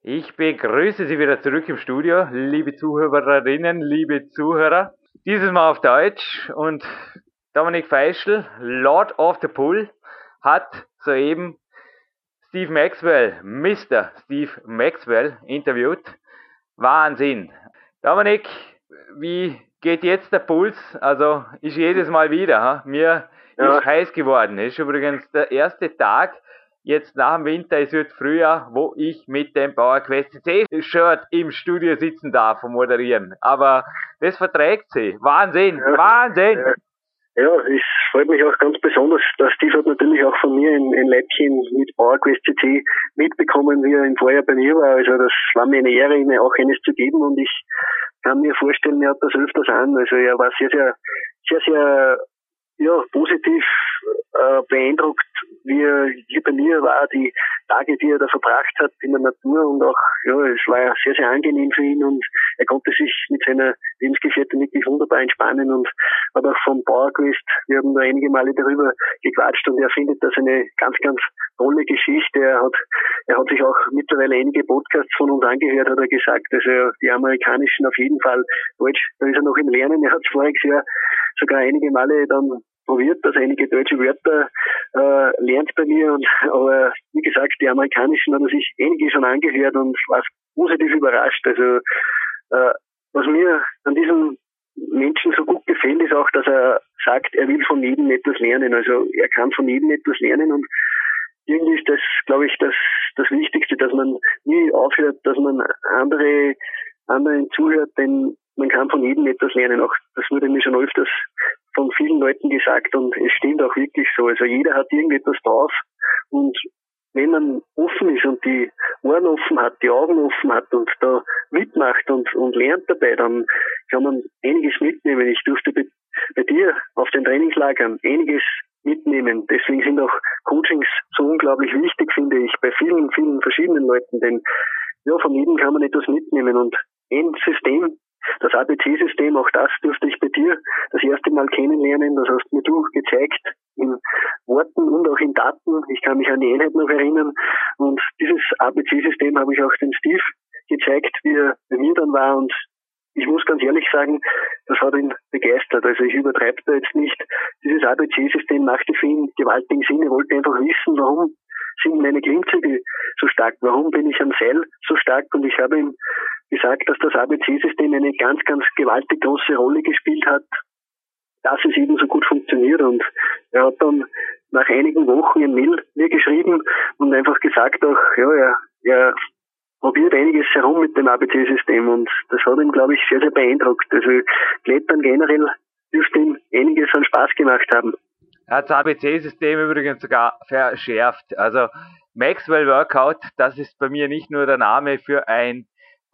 Ich begrüße Sie wieder zurück im Studio, liebe Zuhörerinnen, liebe Zuhörer. Dieses Mal auf Deutsch und Dominik Feischl, Lord of the Pool, hat soeben Steve Maxwell, Mr. Steve Maxwell, interviewt. Wahnsinn. Dominik, wie geht jetzt der Puls? Also ist jedes Mal wieder. Ha? Mir ja. ist heiß geworden. Ist übrigens der erste Tag jetzt nach dem Winter, es wird Frühjahr, wo ich mit dem PowerQuest CC Shirt im Studio sitzen darf und moderieren. Aber das verträgt sie. Wahnsinn, ja. Wahnsinn. Ja. Ja, es freut mich auch ganz besonders. Der Steve hat natürlich auch von mir ein, ein Leibchen mit PowerQuest CC mitbekommen, wie er im Vorjahr bei mir war. Also das war mir eine Ehre, ihm auch eines zu geben und ich kann mir vorstellen, er hat das öfters an. Also er war sehr, sehr, sehr, sehr ja, positiv äh, beeindruckt, wie er hier bei mir war, die Tage, die er da verbracht hat in der Natur und auch, ja, es war ja sehr, sehr angenehm für ihn und er konnte sich mit seiner Lebensgefährtin wirklich wunderbar entspannen und hat auch vom Bauerquest, wir haben da einige Male darüber gequatscht und er findet das eine ganz, ganz tolle Geschichte. Er hat, er hat sich auch mittlerweile einige Podcasts von uns angehört, hat er gesagt, also die amerikanischen auf jeden Fall. Deutsch, da ist er noch im Lernen, er hat voriges Jahr sogar einige Male dann probiert, dass einige deutsche Wörter äh, lernt bei mir. Und, aber wie gesagt, die amerikanischen haben sich einige schon angehört und war positiv überrascht. Also äh, was mir an diesem Menschen so gut gefällt, ist auch, dass er sagt, er will von jedem etwas lernen. Also er kann von jedem etwas lernen und irgendwie ist das, glaube ich, das, das Wichtigste, dass man nie aufhört, dass man andere, anderen zuhört, denn man kann von jedem etwas lernen. Auch das wurde mir schon öfters von vielen Leuten gesagt und es stimmt auch wirklich so. Also jeder hat irgendetwas drauf und wenn man offen ist und die Ohren offen hat, die Augen offen hat und da mitmacht und, und lernt dabei, dann kann man einiges mitnehmen. Ich durfte bei, bei dir auf den Trainingslagern einiges mitnehmen. Deswegen sind auch Coachings so unglaublich wichtig, finde ich, bei vielen, vielen verschiedenen Leuten, denn ja, von jedem kann man etwas mitnehmen und ein System das ABC-System, auch das durfte ich bei dir das erste Mal kennenlernen. Das hast mir du gezeigt in Worten und auch in Daten. Ich kann mich an die Einheit noch erinnern. Und dieses ABC-System habe ich auch dem Steve gezeigt, wie er bei mir dann war. Und ich muss ganz ehrlich sagen, das hat ihn begeistert. Also ich übertreibe da jetzt nicht. Dieses ABC-System machte für ihn gewaltigen Sinn. Er wollte einfach wissen, warum sind meine Klimmzüge so stark? Warum bin ich am Seil so stark? Und ich habe ihm gesagt, dass das ABC-System eine ganz, ganz gewaltig große Rolle gespielt hat, dass es eben so gut funktioniert. Und er hat dann nach einigen Wochen ein Mail mir geschrieben und einfach gesagt auch, ja, er, er probiert einiges herum mit dem ABC-System und das hat ihm, glaube ich, sehr, sehr beeindruckt. Also Klettern generell dürfte ihm einiges an Spaß gemacht haben. Er hat das ABC-System übrigens sogar verschärft. Also Maxwell Workout, das ist bei mir nicht nur der Name für ein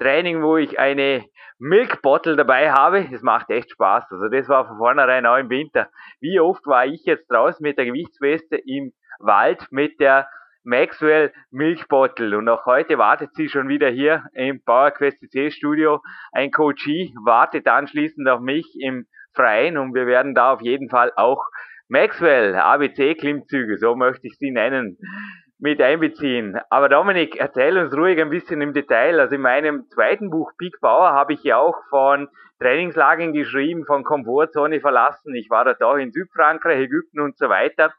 Training, wo ich eine Milk Bottle dabei habe. Es macht echt Spaß. Also das war von vornherein auch im Winter. Wie oft war ich jetzt draußen mit der Gewichtsweste im Wald mit der Maxwell Milchbottle. Und auch heute wartet sie schon wieder hier im PowerQuest CC Studio. Ein Coachie wartet anschließend auf mich im Freien und wir werden da auf jeden Fall auch Maxwell ABC Klimmzüge, so möchte ich sie nennen, mit einbeziehen. Aber Dominik, erzähl uns ruhig ein bisschen im Detail. Also in meinem zweiten Buch Big Power habe ich ja auch von Trainingslagern geschrieben, von Komfortzone verlassen. Ich war dort auch in Südfrankreich, Ägypten und so weiter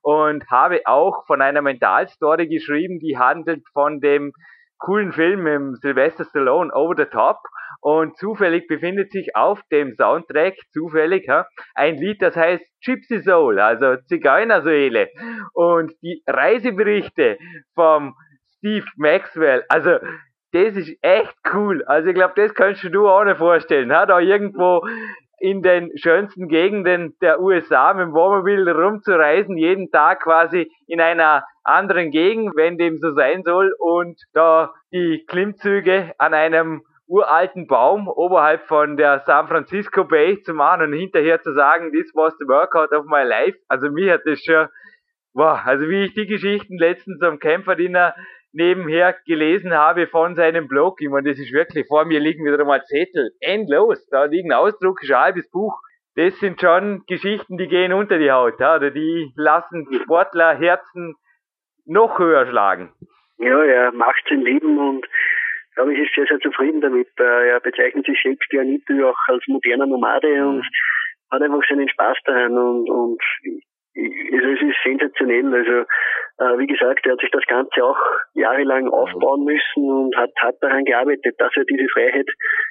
und habe auch von einer Mentalstory geschrieben, die handelt von dem coolen Film mit Sylvester Stallone, Over the Top. Und zufällig befindet sich auf dem Soundtrack, zufällig, ha, ein Lied, das heißt Gypsy Soul, also Zigeunerseele. Und die Reiseberichte vom Steve Maxwell, also das ist echt cool. Also ich glaube, das kannst du auch nicht vorstellen. Ha? Da irgendwo in den schönsten Gegenden der USA mit dem Wohnmobil rumzureisen, jeden Tag quasi in einer anderen Gegend, wenn dem so sein soll, und da die Klimmzüge an einem uralten Baum oberhalb von der San Francisco Bay zu machen und hinterher zu sagen, this was the workout of my life. Also mir hat das schon, wow, also wie ich die Geschichten letztens am Kämpferdiener nebenher gelesen habe von seinem Blog. Ich meine, das ist wirklich, vor mir liegen wieder mal Zettel, endlos. Da liegen Ausdrucke, ein halbes Buch. Das sind schon Geschichten, die gehen unter die Haut, oder die lassen Sportlerherzen noch höher schlagen. Ja, er macht sein Leben und glaube ich ist sehr, sehr zufrieden damit. Äh, er bezeichnet sich selbst ja nicht auch als moderner Nomade und hat einfach seinen Spaß daran und, und also es ist sensationell. Also äh, wie gesagt, er hat sich das Ganze auch jahrelang aufbauen müssen und hat, hat daran gearbeitet, dass er diese Freiheit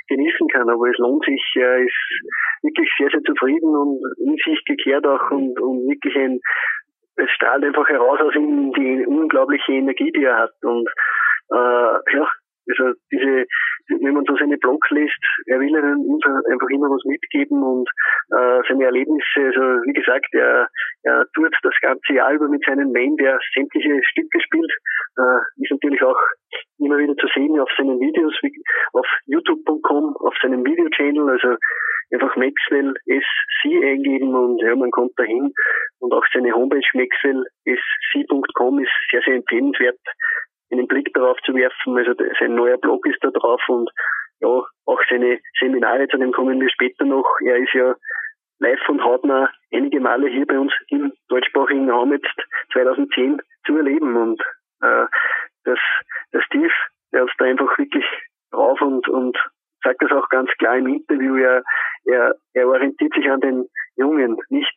genießen kann. Aber es lohnt sich, er ist wirklich sehr, sehr zufrieden und in sich gekehrt auch und, und wirklich ein, es strahlt einfach heraus aus ihm die unglaubliche Energie, die er hat. Und äh, ja, also diese, wenn man so seine Blogs liest, er will uns einfach immer was mitgeben und äh, seine Erlebnisse, also wie gesagt, er, er tut das ganze Jahr über mit seinem Main, der sämtliche Stücke spielt, äh, ist natürlich auch immer wieder zu sehen auf seinen Videos, wie, auf youtube.com, auf seinem Video-Channel, also einfach Maxwell SC eingeben und ja, man kommt dahin. Und auch seine Homepage maxwellsc.com ist sehr, sehr empfehlenswert einen Blick darauf zu werfen. Also sein neuer Blog ist da drauf und ja, auch seine Seminare, zu dem kommen wir später noch. Er ist ja live und hautnah einige Male hier bei uns im deutschsprachigen Raum jetzt 2010 zu erleben und äh, das, der Steve, der hat da einfach wirklich drauf und, und sagt das auch ganz klar im Interview, er, er, er orientiert sich an den Jungen, nicht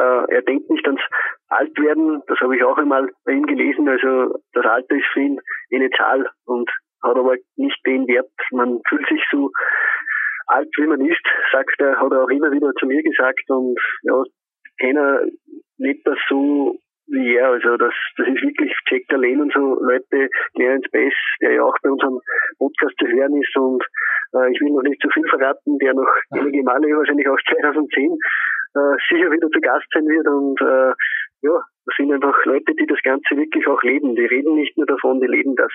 äh, er denkt nicht ans Altwerden, das habe ich auch einmal bei ihm gelesen. Also das Alter ist für ihn eine Zahl und hat aber nicht den Wert. Man fühlt sich so alt, wie man ist, sagt er, hat er auch immer wieder zu mir gesagt und ja, keiner lebt das so wie er. Also das, das ist wirklich Jack Lane und so Leute, Clarence Bass, der ja auch bei unserem Podcast zu hören ist und äh, ich will noch nicht zu viel verraten, der noch einige Male wahrscheinlich auch [laughs] 2010 äh, sicher wieder zu Gast sein wird und äh, ja, das sind einfach Leute, die das Ganze wirklich auch leben. Die reden nicht nur davon, die leben das.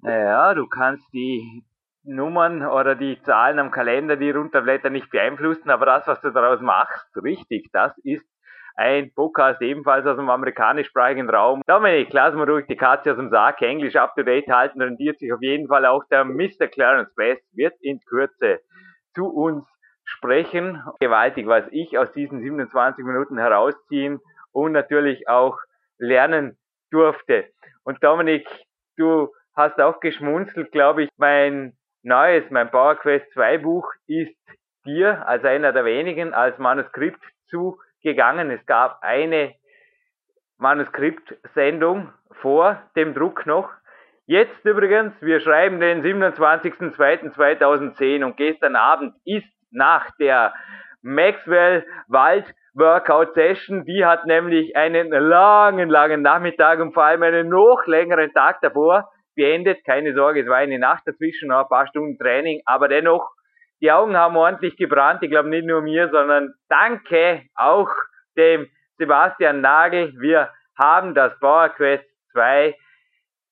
Naja, du kannst die Nummern oder die Zahlen am Kalender, die runterblättern, nicht beeinflussen, aber das, was du daraus machst, richtig, das ist ein Podcast ebenfalls aus dem amerikanischsprachigen Raum. Dominik, lassen wir ruhig die Katze aus dem Sack. Englisch up to date halten, rendiert sich auf jeden Fall auch der Mr. Clarence West, wird in Kürze zu uns sprechen. Gewaltig, was ich aus diesen 27 Minuten herausziehen und natürlich auch lernen durfte. Und Dominik, du hast auch geschmunzelt, glaube ich, mein neues, mein PowerQuest 2 Buch ist dir als einer der wenigen als Manuskript zugegangen. Es gab eine Manuskriptsendung vor dem Druck noch. Jetzt übrigens, wir schreiben den 27.02.2010 und gestern Abend ist nach der Maxwell Wald Workout Session, die hat nämlich einen langen, langen Nachmittag und vor allem einen noch längeren Tag davor beendet. Keine Sorge, es war eine Nacht dazwischen, noch ein paar Stunden Training, aber dennoch, die Augen haben ordentlich gebrannt. Ich glaube nicht nur mir, sondern danke auch dem Sebastian Nagel. Wir haben das Power Quest 2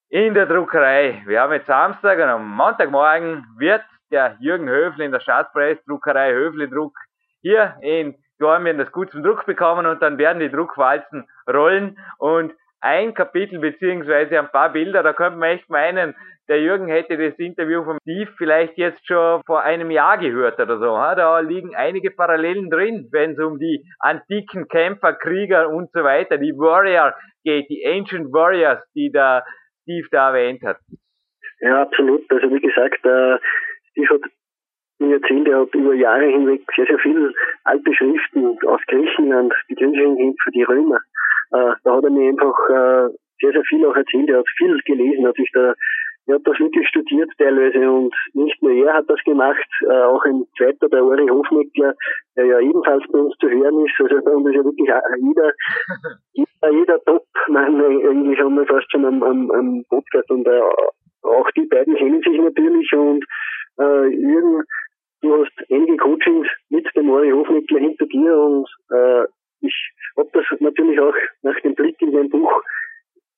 in der Druckerei. Wir haben jetzt Samstag und am Montagmorgen wird der Jürgen Höfle in der Staatspreisdruckerei Höfle Druck hier in Dormien das gut zum Druck bekommen und dann werden die Druckwalzen rollen und ein Kapitel beziehungsweise ein paar Bilder, da könnte man echt meinen, der Jürgen hätte das Interview von Steve vielleicht jetzt schon vor einem Jahr gehört oder so. Da liegen einige Parallelen drin, wenn es um die antiken Kämpfer, Krieger und so weiter, die Warrior geht, die Ancient Warriors, die der Steve da erwähnt hat. Ja, absolut. Also wie gesagt, äh, Steve hat mir erzählt, er hat über Jahre hinweg sehr, sehr viele alte Schriften aus Griechenland, die griechischen Kämpfer, die Römer. Äh, da hat er mir einfach äh, sehr, sehr viel auch erzählt. Er hat viel gelesen, hat sich da er hat das wirklich studiert teilweise und nicht nur er hat das gemacht, äh, auch ein zweiter, der Uri Hofmeckler, der ja ebenfalls bei uns zu hören ist. Also bei uns ist ja wirklich jeder, [laughs] jeder, jeder Top-Mann eigentlich haben wir fast schon am, am, am Podcast und äh, auch die beiden kennen sich natürlich und äh, Jürgen, du hast einige Coachings mit dem Uri Hofmeckler hinter dir und äh, ich habe das natürlich auch nach dem Blick in dein Buch,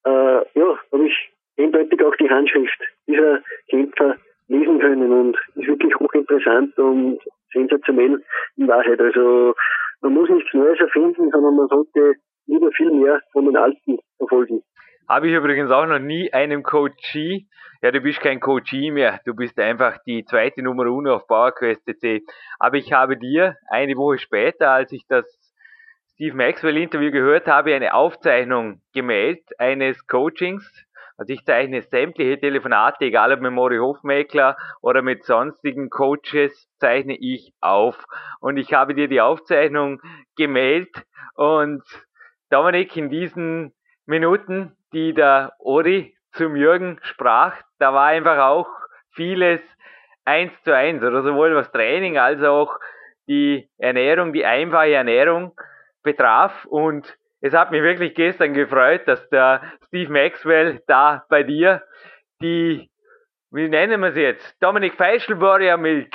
äh, ja, habe ich eindeutig auch die Handschrift dieser Kämpfer lesen können und ist wirklich hochinteressant und sensationell in Wahrheit. Also man muss nichts Neues erfinden, sondern man sollte lieber viel mehr von den Alten verfolgen. Habe ich übrigens auch noch nie einem Coachie. Ja, du bist kein Coachie mehr. Du bist einfach die zweite Nummer uno auf PowerQuest.cc. Aber ich habe dir eine Woche später, als ich das Steve Maxwell Interview gehört habe, eine Aufzeichnung gemeldet eines Coachings also ich zeichne sämtliche Telefonate, egal ob mit Mori Hofmeckler oder mit sonstigen Coaches, zeichne ich auf. Und ich habe dir die Aufzeichnung gemeldet und Dominik, in diesen Minuten, die der Ori zum Jürgen sprach, da war einfach auch vieles eins zu eins, oder sowohl was Training als auch die Ernährung, die einfache Ernährung betraf. Und es hat mich wirklich gestern gefreut, dass der Steve Maxwell da bei dir die, wie nennen wir sie jetzt, Dominik Feischl Warrior Milk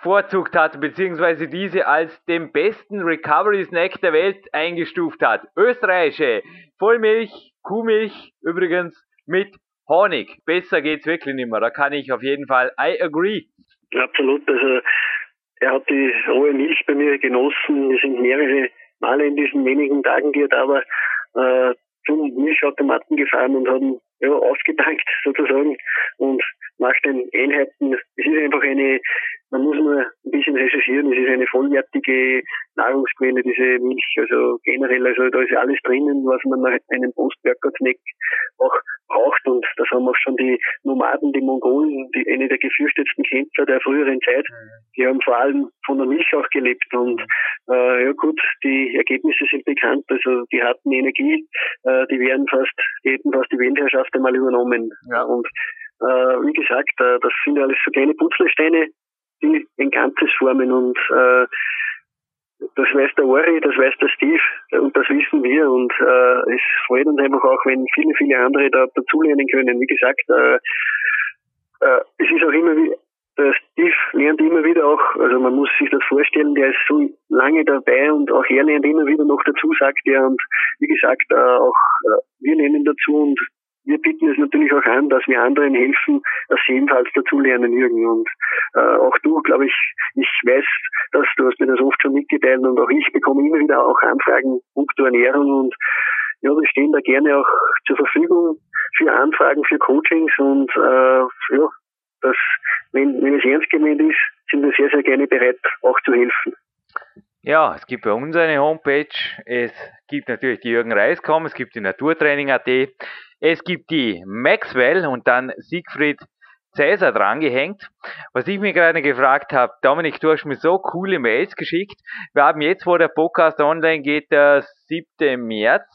bevorzugt hat, beziehungsweise diese als den besten Recovery Snack der Welt eingestuft hat. Österreichische Vollmilch, Kuhmilch übrigens mit Honig. Besser geht's wirklich nicht mehr. Da kann ich auf jeden Fall, I agree. Absolut. Also, er hat die rohe Milch bei mir genossen. Es sind mehrere Male in diesen wenigen Tagen, die er da war, äh, zum Milchautomaten gefahren und haben ja, ausgedankt [laughs] sozusagen und nach den Einheiten, es ist einfach eine, man muss nur ein bisschen recherchieren, es ist eine vollwertige Nahrungsquelle, diese Milch, also generell, also da ist alles drinnen, was man nach einem Post-Workout-Snack auch braucht. Und das haben auch schon die Nomaden, die Mongolen, die eine der gefürchtetsten Kämpfer der früheren Zeit, die haben vor allem von der Milch auch gelebt. Und äh, ja gut, die Ergebnisse sind bekannt, also die hatten Energie, äh, die werden fast, die hätten fast die Weltherrschaft einmal übernommen. Ja. und äh, wie gesagt, äh, das sind alles so kleine Puzzlesteine, die ein Ganzes formen und äh, das weiß der Ori, das weiß der Steve und das wissen wir. Und äh, es freut uns einfach auch, wenn viele, viele andere da dazulernen können. Wie gesagt, äh, äh, es ist auch immer wie der Steve lernt immer wieder auch, also man muss sich das vorstellen, der ist so lange dabei und auch er lernt immer wieder noch dazu, sagt er. Und wie gesagt, äh, auch äh, wir lernen dazu. Und wir bieten es natürlich auch an, dass wir anderen helfen, dass sie ebenfalls dazulernen, Jürgen. Und äh, auch du, glaube ich, ich weiß, dass du hast mir das oft schon mitgeteilt und auch ich bekomme immer wieder auch Anfragen punkto Ernährung und ja, wir stehen da gerne auch zur Verfügung für Anfragen, für Coachings und äh, ja, das, wenn, wenn es ernst gemeint ist, sind wir sehr, sehr gerne bereit, auch zu helfen. Ja, es gibt bei uns eine Homepage, es gibt natürlich die Jürgen Reiskom, es gibt die Naturtraining.at, es gibt die Maxwell und dann Siegfried Cäsar drangehängt. Was ich mir gerade gefragt habe, Dominik, du hast mir so coole Mails geschickt. Wir haben jetzt, wo der Podcast online geht, der 7. März.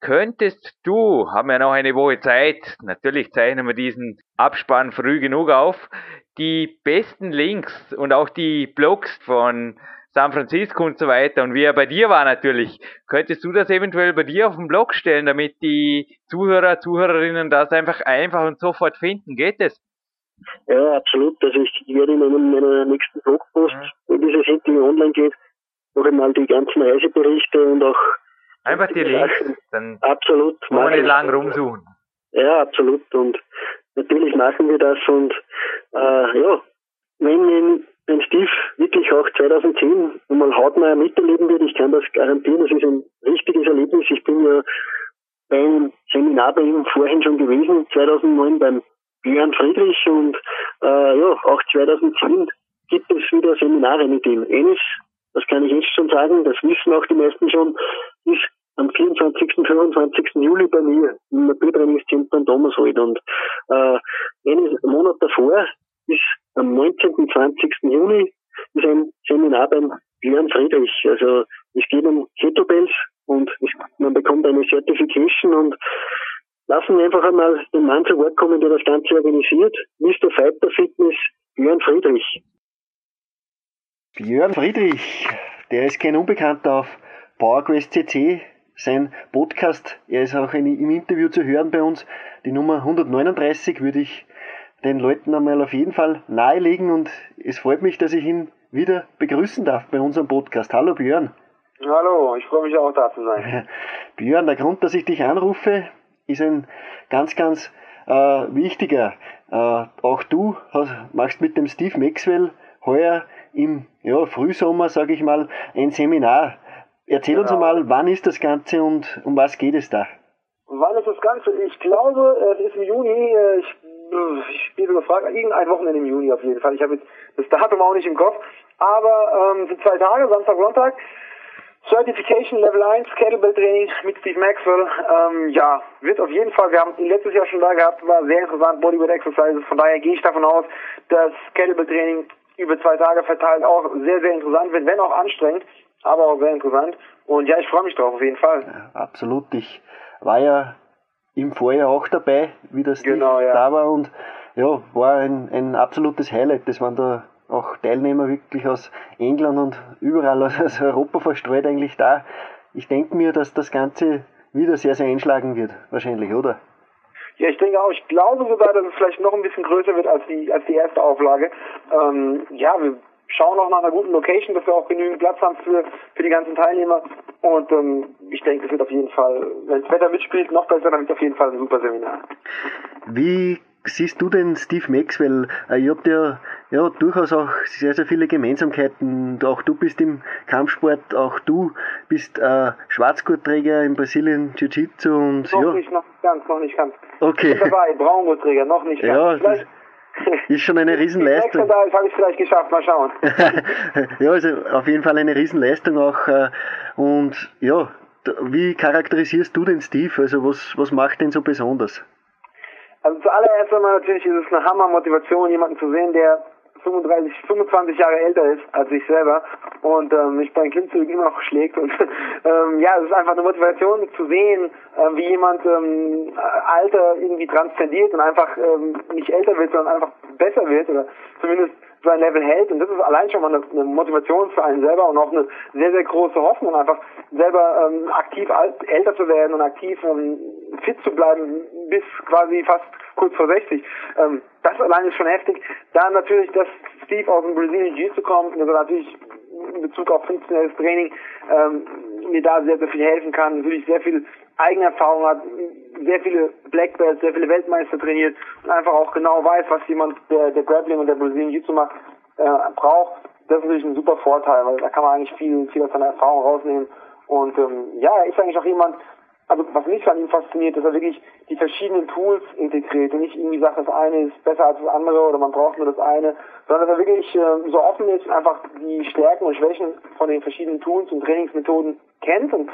Könntest du, haben wir noch eine Woche Zeit, natürlich zeichnen wir diesen Abspann früh genug auf, die besten Links und auch die Blogs von San Francisco und so weiter und wie er bei dir war natürlich. Könntest du das eventuell bei dir auf dem Blog stellen, damit die Zuhörer, Zuhörerinnen das einfach einfach und sofort finden? Geht es? Ja, absolut. Also ich werde in einem meiner nächsten Blogposts, mhm. wenn dieses Interview online geht, noch einmal die ganzen Reiseberichte und auch einfach die Links, dann absolut. Nicht lang rumsuchen. Ja, absolut. Und natürlich machen wir das und äh, ja, wenn, auch 2010 einmal hautnah miterleben wird, ich kann das garantieren, das ist ein richtiges Erlebnis. Ich bin ja beim Seminar bei ihm vorhin schon gewesen, 2009 beim Björn Friedrich und äh, ja, auch 2010 gibt es wieder Seminare mit ihm. Eines, das kann ich jetzt schon sagen, das wissen auch die meisten schon, ist am 24. 25. Juli bei mir im Naturtrainingszentrum Thomashold und äh, einen Monat davor ist am 19. 20. Juni ist ein Seminar beim Björn Friedrich. Also es geht um Kettlebells und es, man bekommt eine Certification und lassen wir einfach einmal den Mann zu Wort kommen, der das Ganze organisiert. Mr. Fighter Fitness, Björn Friedrich. Björn Friedrich, der ist kein Unbekannter auf PowerQuest CC, sein Podcast. Er ist auch im Interview zu hören bei uns. Die Nummer 139 würde ich den Leuten einmal auf jeden Fall nahelegen und es freut mich, dass ich ihn wieder begrüßen darf bei unserem Podcast. Hallo Björn. Hallo, ich freue mich auch da zu sein. [laughs] Björn, der Grund, dass ich dich anrufe, ist ein ganz, ganz äh, wichtiger. Äh, auch du hast, machst mit dem Steve Maxwell heuer im ja, Frühsommer, sage ich mal, ein Seminar. Erzähl genau. uns einmal, wann ist das Ganze und um was geht es da? Wann ist das Ganze? Ich glaube, es ist im Juni. Äh, ich, ich bin gefragt, irgendein Wochenende im Juni auf jeden Fall. Ich habe jetzt das Datum auch nicht im Kopf. Aber ähm, sind zwei Tage, Samstag, Sonntag. Certification Level 1 Kettlebell Training mit Steve Maxwell. Ähm, ja, wird auf jeden Fall, wir haben ihn letztes Jahr schon da gehabt, war sehr interessant, Bodyweight Exercises. Von daher gehe ich davon aus, dass Kettlebell Training über zwei Tage verteilt auch sehr, sehr interessant wird, wenn auch anstrengend, aber auch sehr interessant. Und ja, ich freue mich drauf, auf jeden Fall. Ja, absolut. Ich war ja im Vorjahr auch dabei, wie das genau, ja. da war und ja, war ein, ein absolutes Highlight. Das waren da auch Teilnehmer wirklich aus England und überall aus Europa verstreut eigentlich da. Ich denke mir, dass das Ganze wieder sehr, sehr einschlagen wird, wahrscheinlich, oder? Ja, ich denke auch. Ich glaube sogar, dass es vielleicht noch ein bisschen größer wird als die, als die erste Auflage. Ähm, ja, wir schauen auch nach einer guten Location, dass wir auch genügend Platz haben für, für die ganzen Teilnehmer. Und ähm, ich denke, es wird auf jeden Fall, wenn das Wetter mitspielt, noch besser, dann wird es auf jeden Fall ein super Seminar. Wie siehst du denn Steve Maxwell? Äh, ihr habt ja, ja durchaus auch sehr, sehr viele Gemeinsamkeiten. Auch du bist im Kampfsport, auch du bist äh, Schwarzgurtträger im Brasilien Jiu-Jitsu und noch ja. nicht, noch nicht ganz, noch nicht ganz. Okay. Ich bin dabei, Braungurtträger, noch nicht ganz. Ja, ist schon eine Riesenleistung. Das habe ich vielleicht geschafft, mal schauen. [laughs] ja, also auf jeden Fall eine Riesenleistung auch. Äh, und ja, wie charakterisierst du den Steve? Also was, was macht den so besonders? Also zuallererst einmal natürlich ist es eine Hammer-Motivation, jemanden zu sehen, der 35, 25 Jahre älter ist als ich selber und ähm, mich beim Klimmzug immer noch schlägt und [laughs] ähm, ja, es ist einfach eine Motivation zu sehen, äh, wie jemand ähm, Alter irgendwie transzendiert und einfach ähm, nicht älter wird, sondern einfach besser wird oder zumindest sein Level hält und das ist allein schon mal eine, eine Motivation für einen selber und auch eine sehr, sehr große Hoffnung, einfach selber ähm, aktiv alt, älter zu werden und aktiv ähm, fit zu bleiben bis quasi fast kurz vor 60. Ähm, das allein ist schon heftig. Dann natürlich, dass Steve aus dem Brazilian Jiu-Jitsu kommt, also natürlich in Bezug auf funktionelles Training ähm, mir da sehr, sehr viel helfen kann, natürlich sehr viel eigene Erfahrung hat, sehr viele Black Belts, sehr viele Weltmeister trainiert und einfach auch genau weiß, was jemand, der, der Grappling und der Brazilian Jiu-Jitsu macht, äh, braucht. Das ist natürlich ein super Vorteil, weil da kann man eigentlich viel, viel aus seiner Erfahrung rausnehmen. Und ähm, ja, ist eigentlich auch jemand, also was mich an ihm fasziniert, dass er wirklich die verschiedenen Tools integriert und nicht irgendwie sagt, das eine ist besser als das andere oder man braucht nur das eine, sondern dass er wirklich äh, so offen ist und einfach die Stärken und Schwächen von den verschiedenen Tools und Trainingsmethoden kennt und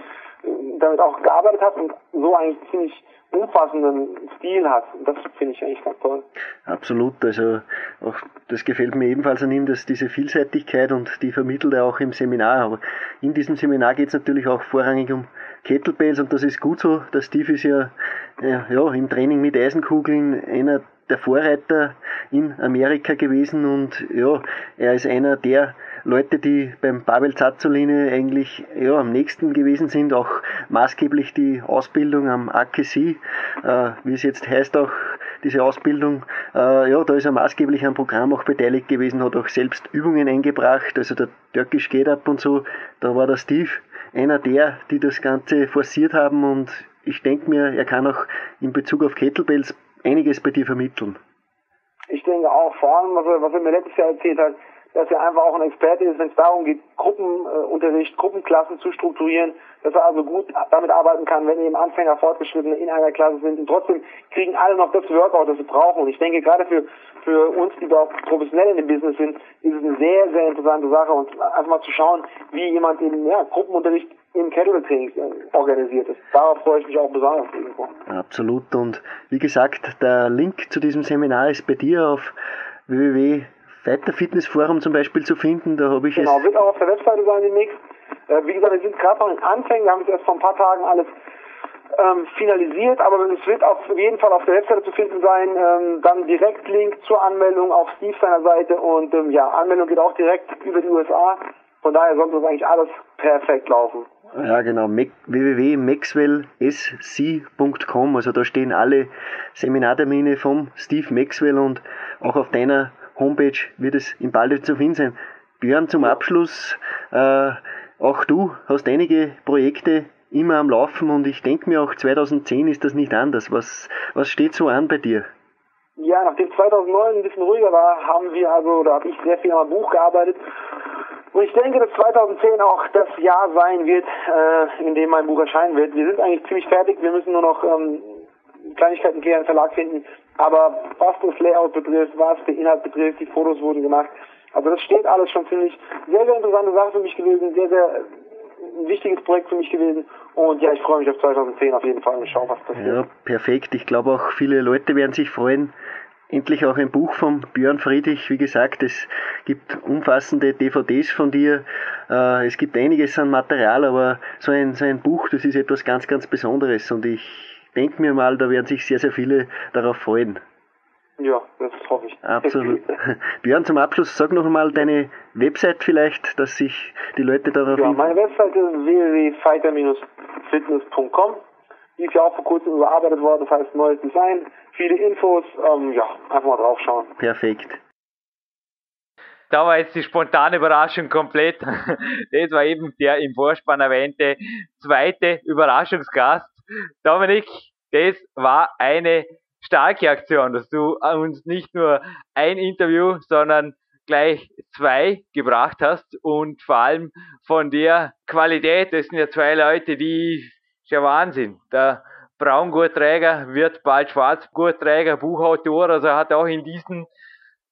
damit auch gearbeitet hat und so eigentlich ziemlich umfassenden Stil hat. Und das finde ich eigentlich ganz toll. Absolut, also auch das gefällt mir ebenfalls an ihm, dass diese Vielseitigkeit und die vermittelt er auch im Seminar. Aber in diesem Seminar geht es natürlich auch vorrangig um Kettlebells und das ist gut so. Der Steve ist ja, ja, im Training mit Eisenkugeln einer der Vorreiter in Amerika gewesen und ja, er ist einer der Leute, die beim Pavel Zazzoline eigentlich ja, am nächsten gewesen sind, auch maßgeblich die Ausbildung am AKC, äh, wie es jetzt heißt, auch diese Ausbildung, äh, ja, da ist er maßgeblich am Programm auch beteiligt gewesen, hat auch selbst Übungen eingebracht, also der Türkisch geht ab und so, da war der Steve einer der, die das Ganze forciert haben und ich denke mir, er kann auch in Bezug auf Kettlebells einiges bei dir vermitteln. Ich denke auch, vor allem, was er, was er mir letztes Jahr erzählt hat, dass er einfach auch ein Experte ist, wenn es darum geht, Gruppenunterricht, Gruppenklassen zu strukturieren, dass er also gut damit arbeiten kann, wenn eben Anfänger, Fortgeschrittene in einer Klasse sind und trotzdem kriegen alle noch das Workout, das sie brauchen. Und ich denke, gerade für, für uns, die da auch professionell in dem Business sind, ist es eine sehr, sehr interessante Sache und einfach mal zu schauen, wie jemand eben, ja, Gruppenunterricht im Kettlebell-Training organisiert ist. Darauf freue ich mich auch besonders. Irgendwo. Absolut. Und wie gesagt, der Link zu diesem Seminar ist bei dir auf www Fighter Fitness Forum zum Beispiel zu finden. Da habe ich genau, es. wird auch auf der Webseite sein demnächst. Äh, wie gesagt, wir sind gerade noch in Anfängen. Wir haben es erst vor ein paar Tagen alles ähm, finalisiert, aber es wird auf jeden Fall auf der Webseite zu finden sein. Ähm, dann direkt Link zur Anmeldung auf Steve seiner Seite und ähm, ja, Anmeldung geht auch direkt über die USA. Von daher sollte das eigentlich alles perfekt laufen. Ja, genau. www.maxwellsc.com. Also da stehen alle Seminartermine vom Steve Maxwell und auch auf deiner Homepage wird es im Balde zu finden sein. Björn, zum Abschluss, äh, auch du hast einige Projekte immer am Laufen und ich denke mir auch 2010 ist das nicht anders. Was, was steht so an bei dir? Ja, nachdem 2009 ein bisschen ruhiger war, haben wir also, oder habe ich sehr viel am Buch gearbeitet. Und ich denke, dass 2010 auch das Jahr sein wird, äh, in dem mein Buch erscheinen wird. Wir sind eigentlich ziemlich fertig. Wir müssen nur noch ähm, Kleinigkeiten klären, Verlag finden. Aber was das Layout betrifft, was den Inhalt betrifft, die Fotos wurden gemacht. Also das steht alles schon ziemlich sehr, sehr interessante Sache für mich gewesen, sehr, sehr ein wichtiges Projekt für mich gewesen. Und ja, ich freue mich auf 2010 auf jeden Fall und schaue, was passiert. Ja, perfekt. Ich glaube auch viele Leute werden sich freuen. Endlich auch ein Buch von Björn Friedrich. Wie gesagt, es gibt umfassende DVDs von dir. Äh, es gibt einiges an Material, aber so ein, so ein Buch, das ist etwas ganz, ganz Besonderes. Und ich denke mir mal, da werden sich sehr, sehr viele darauf freuen. Ja, das hoffe ich. Absolut. [laughs] Björn, zum Abschluss sag noch mal deine Website vielleicht, dass sich die Leute darauf... Ja, meine Website ist www.fighter-fitness.com. Die ist ja auch vor kurzem überarbeitet worden, das heißt neues Design, viele Infos, ähm, ja, einfach mal draufschauen. Perfekt. Da war jetzt die spontane Überraschung komplett. [laughs] Das war eben der im Vorspann erwähnte zweite Überraschungsgast. Dominik, das war eine starke Aktion, dass du uns nicht nur ein Interview, sondern gleich zwei gebracht hast und vor allem von der Qualität, das sind ja zwei Leute, die ist ja Wahnsinn. Der Braungurtträger wird bald Schwarzgurtträger, Buchautor, also er hat auch in diesen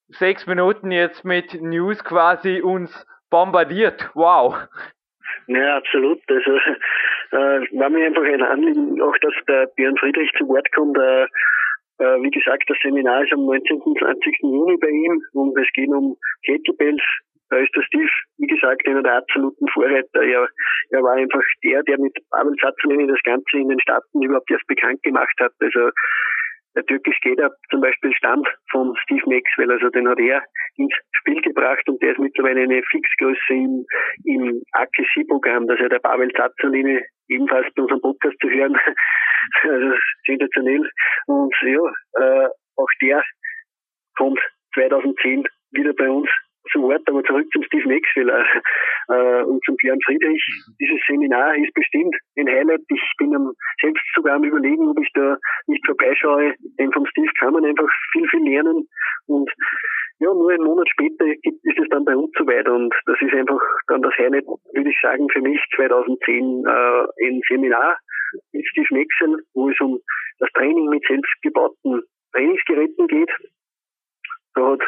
sechs Minuten jetzt mit News quasi uns bombardiert. Wow. Ja, absolut. Also war mir einfach ein Anliegen, auch dass der Björn Friedrich zu Wort kommt. Äh, äh, wie gesagt, das Seminar ist am 19. und 20. Juni bei ihm und es geht um Kettlebells. Da ist der Steve, wie gesagt, einer der absoluten Vorreiter. Er, er war einfach der, der mit Pavel Satzlini das Ganze in den Staaten überhaupt erst bekannt gemacht hat. Also der türkisch Skater zum Beispiel stammt von Steve Maxwell, also den hat er ins Spiel gebracht und der ist mittlerweile eine Fixgröße im, im AKC-Programm, dass er der Pavel Zazzolini ebenfalls bei unserem Podcast zu hören. [laughs] also sensationell. Und ja, äh, auch der kommt 2010 wieder bei uns zum Ort, aber zurück zum Steve Maxwell äh, und zum Björn Friedrich. Dieses Seminar ist bestimmt ein Highlight. Ich bin am, selbst sogar am überlegen, ob ich da nicht vorbeischaue. Denn vom Steve kann man einfach viel, viel lernen. Und ja, nur einen Monat später ist es dann bei uns soweit und das ist einfach dann das Highlight, würde ich sagen, für mich 2010 äh, ein Seminar mit Steve Maxwell, wo es um das Training mit selbstgebauten Trainingsgeräten geht. Da hat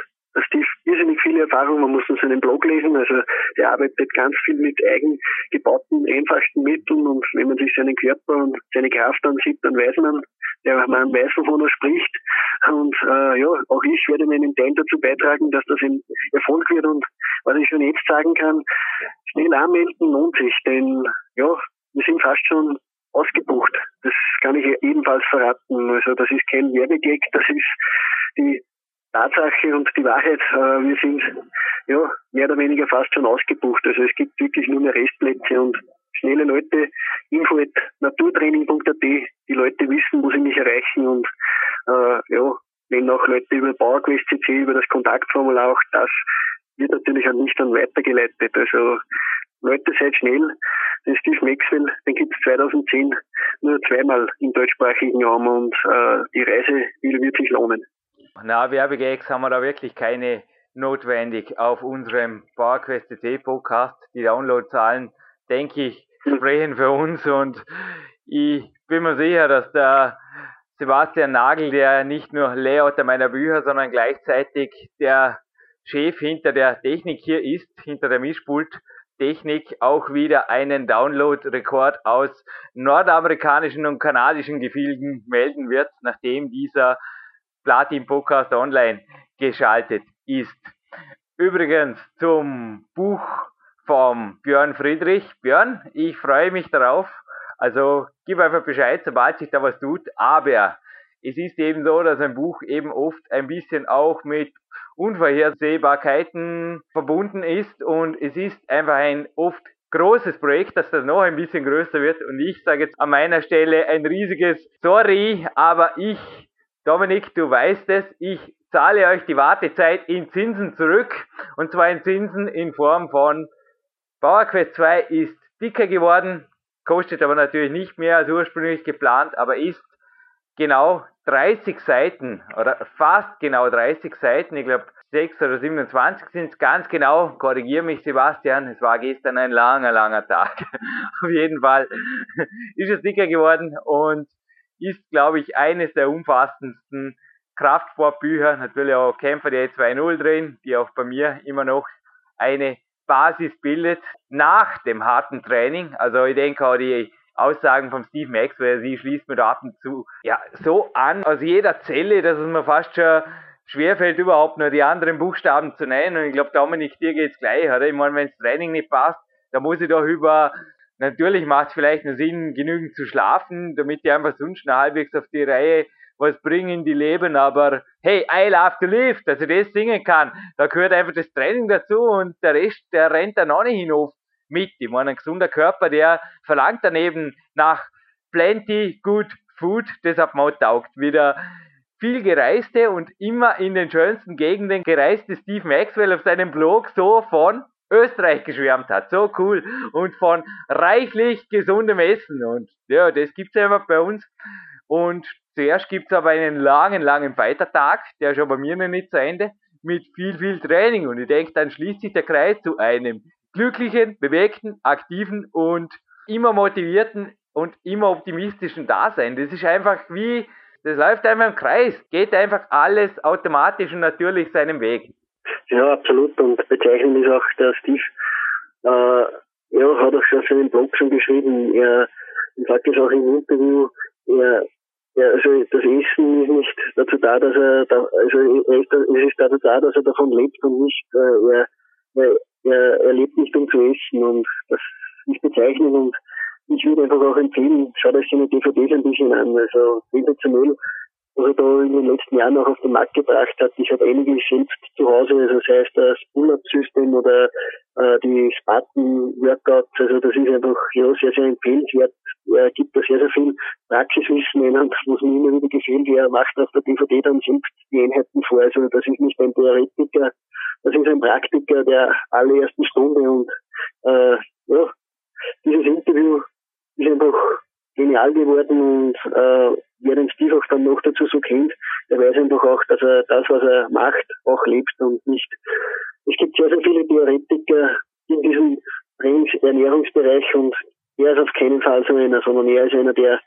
Steve irrsinnig viele Erfahrung, man muss nur seinen Blog lesen, also er arbeitet ganz viel mit eigengebauten, einfachsten Mitteln und wenn man sich seinen Körper und seine Kraft ansieht, dann weiß man, der man weiß, wovon er spricht. Und äh, ja, auch ich werde meinen Teil dazu beitragen, dass das ein Erfolg wird. Und was ich schon jetzt sagen kann, schnell anmelden lohnt sich, denn ja, wir sind fast schon ausgebucht. Das kann ich ebenfalls verraten. Also das ist kein Werbegag, das ist die Tatsache und die Wahrheit. Äh, wir sind ja mehr oder weniger fast schon ausgebucht. Also es gibt wirklich nur mehr Restplätze und schnelle Leute, info at naturtraining.at, die Leute wissen, wo sie mich erreichen und äh, ja, wenn auch Leute über PowerQuest CC, über das Kontaktformular auch das wird natürlich an mich dann weitergeleitet. Also Leute, seid schnell. Den Steve Maxwell, den gibt es 2010 nur zweimal im deutschsprachigen Raum und äh, die Reise wird sich lohnen. Na, Werbegags haben wir da wirklich keine notwendig auf unserem PowerQuest CC Podcast. Die Downloadzahlen, denke ich, sprechen für uns und ich bin mir sicher, dass der Sebastian Nagel, der nicht nur Layouter meiner Bücher, sondern gleichzeitig der Chef hinter der Technik hier ist, hinter der Mischpult-Technik, auch wieder einen Download-Rekord aus nordamerikanischen und kanadischen Gefilden melden wird, nachdem dieser Platin Podcast online geschaltet ist. Übrigens zum Buch vom Björn Friedrich. Björn, ich freue mich darauf. Also gib einfach Bescheid, sobald sich da was tut. Aber es ist eben so, dass ein Buch eben oft ein bisschen auch mit Unvorhersehbarkeiten verbunden ist und es ist einfach ein oft großes Projekt, dass das noch ein bisschen größer wird und ich sage jetzt an meiner Stelle ein riesiges Sorry, aber ich, Dominik, du weißt es, ich zahle euch die Wartezeit in Zinsen zurück. Und zwar in Zinsen in Form von PowerQuest 2 ist dicker geworden, kostet aber natürlich nicht mehr als ursprünglich geplant, aber ist genau 30 Seiten oder fast genau 30 Seiten, ich glaube 6 oder 27 sind es ganz genau, korrigiere mich Sebastian, es war gestern ein langer, langer Tag. [laughs] Auf jeden Fall ist es dicker geworden und ist, glaube ich, eines der umfassendsten Kraftsportbücher, natürlich auch Kämpfer der 2.0 drin, die auch bei mir immer noch eine Basis bildet nach dem harten Training. Also ich denke auch die Aussagen von Steve Maxwell, sie schließt mir da ab und zu ja so an aus jeder Zelle, dass es mir fast schon schwerfällt, überhaupt nur die anderen Buchstaben zu nennen. Und ich glaube, Dominik, dir geht's gleich, oder? Ich meine, wenn das Training nicht passt, da muss ich doch über Natürlich macht es vielleicht nur Sinn, genügend zu schlafen, damit die einfach sonst noch halbwegs auf die Reihe was bringen die Leben, aber hey, I love to live, dass ich das singen kann, da gehört einfach das Training dazu und der Rest, der rennt dann auch nicht hinauf mit. Ich meine, ein gesunder Körper, der verlangt daneben nach plenty good food, deshalb mal taugt. Wieder viel gereiste und immer in den schönsten Gegenden gereiste Steve Maxwell auf seinem Blog so von Österreich geschwärmt hat. So cool. Und von reichlich gesundem Essen. Und ja, das gibt's einfach bei uns. Und zuerst gibt's aber einen langen, langen Weitertag, der ist bei mir noch nicht zu Ende, mit viel, viel Training. Und ich denke, dann schließt sich der Kreis zu einem glücklichen, bewegten, aktiven und immer motivierten und immer optimistischen Dasein. Das ist einfach wie, das läuft einfach im Kreis, geht einfach alles automatisch und natürlich seinem Weg. Ja, absolut. Und bezeichnend ist auch der Steve, äh, ja, hat auch schon seinen Blog schon geschrieben. Er sagt es auch im Interview, er ja, also das Essen ist nicht dazu da, dass er, da, also er es ist dazu da, dass er davon lebt und nicht, äh, er, er, er lebt nicht um zu essen. Und das ist bezeichnend. Und ich würde einfach auch empfehlen, schaut euch seine DVDs ein bisschen an, also sensationell, was er da in den letzten Jahren auch auf den Markt gebracht hat. Ich habe einige selbst zu Hause, also sei es das Pull-Up-System oder äh, die Spartan-Workouts, also das ist einfach ja, sehr, sehr empfehlenswert. Er gibt da sehr, sehr viel Praxiswissen in und was mir immer wieder gefällt, er macht auf der DVD dann selbst die Einheiten vor. Also das ist nicht ein Theoretiker, das ist ein Praktiker der allerersten Stunde und äh, ja, dieses Interview ist einfach genial geworden und äh, wer den dann noch dazu so kennt, der weiß einfach auch, dass er das, was er macht, auch lebt und nicht. Es gibt sehr, sehr viele Theoretiker in diesem Trainingsernährungsbereich und er ist auf keinen Fall so einer, sondern er ist einer, der,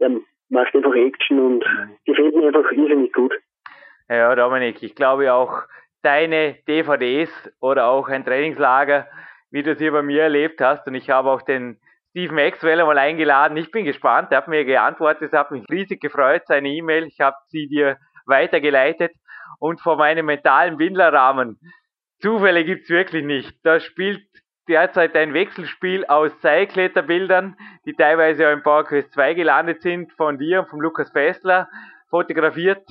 der macht einfach Action und gefällt mir einfach irrsinnig gut. Ja, Dominik, ich glaube auch, deine DVDs oder auch ein Trainingslager, wie du es hier bei mir erlebt hast. Und ich habe auch den Steve Maxwell einmal eingeladen. Ich bin gespannt. Er hat mir geantwortet. Es hat mich riesig gefreut, seine E-Mail. Ich habe sie dir weitergeleitet. Und vor meinem mentalen Windlerrahmen. Zufälle gibt's wirklich nicht. Da spielt derzeit ein Wechselspiel aus Seilkletterbildern, die teilweise auch im PowerQuest 2 gelandet sind, von dir und von Lukas Fessler, fotografiert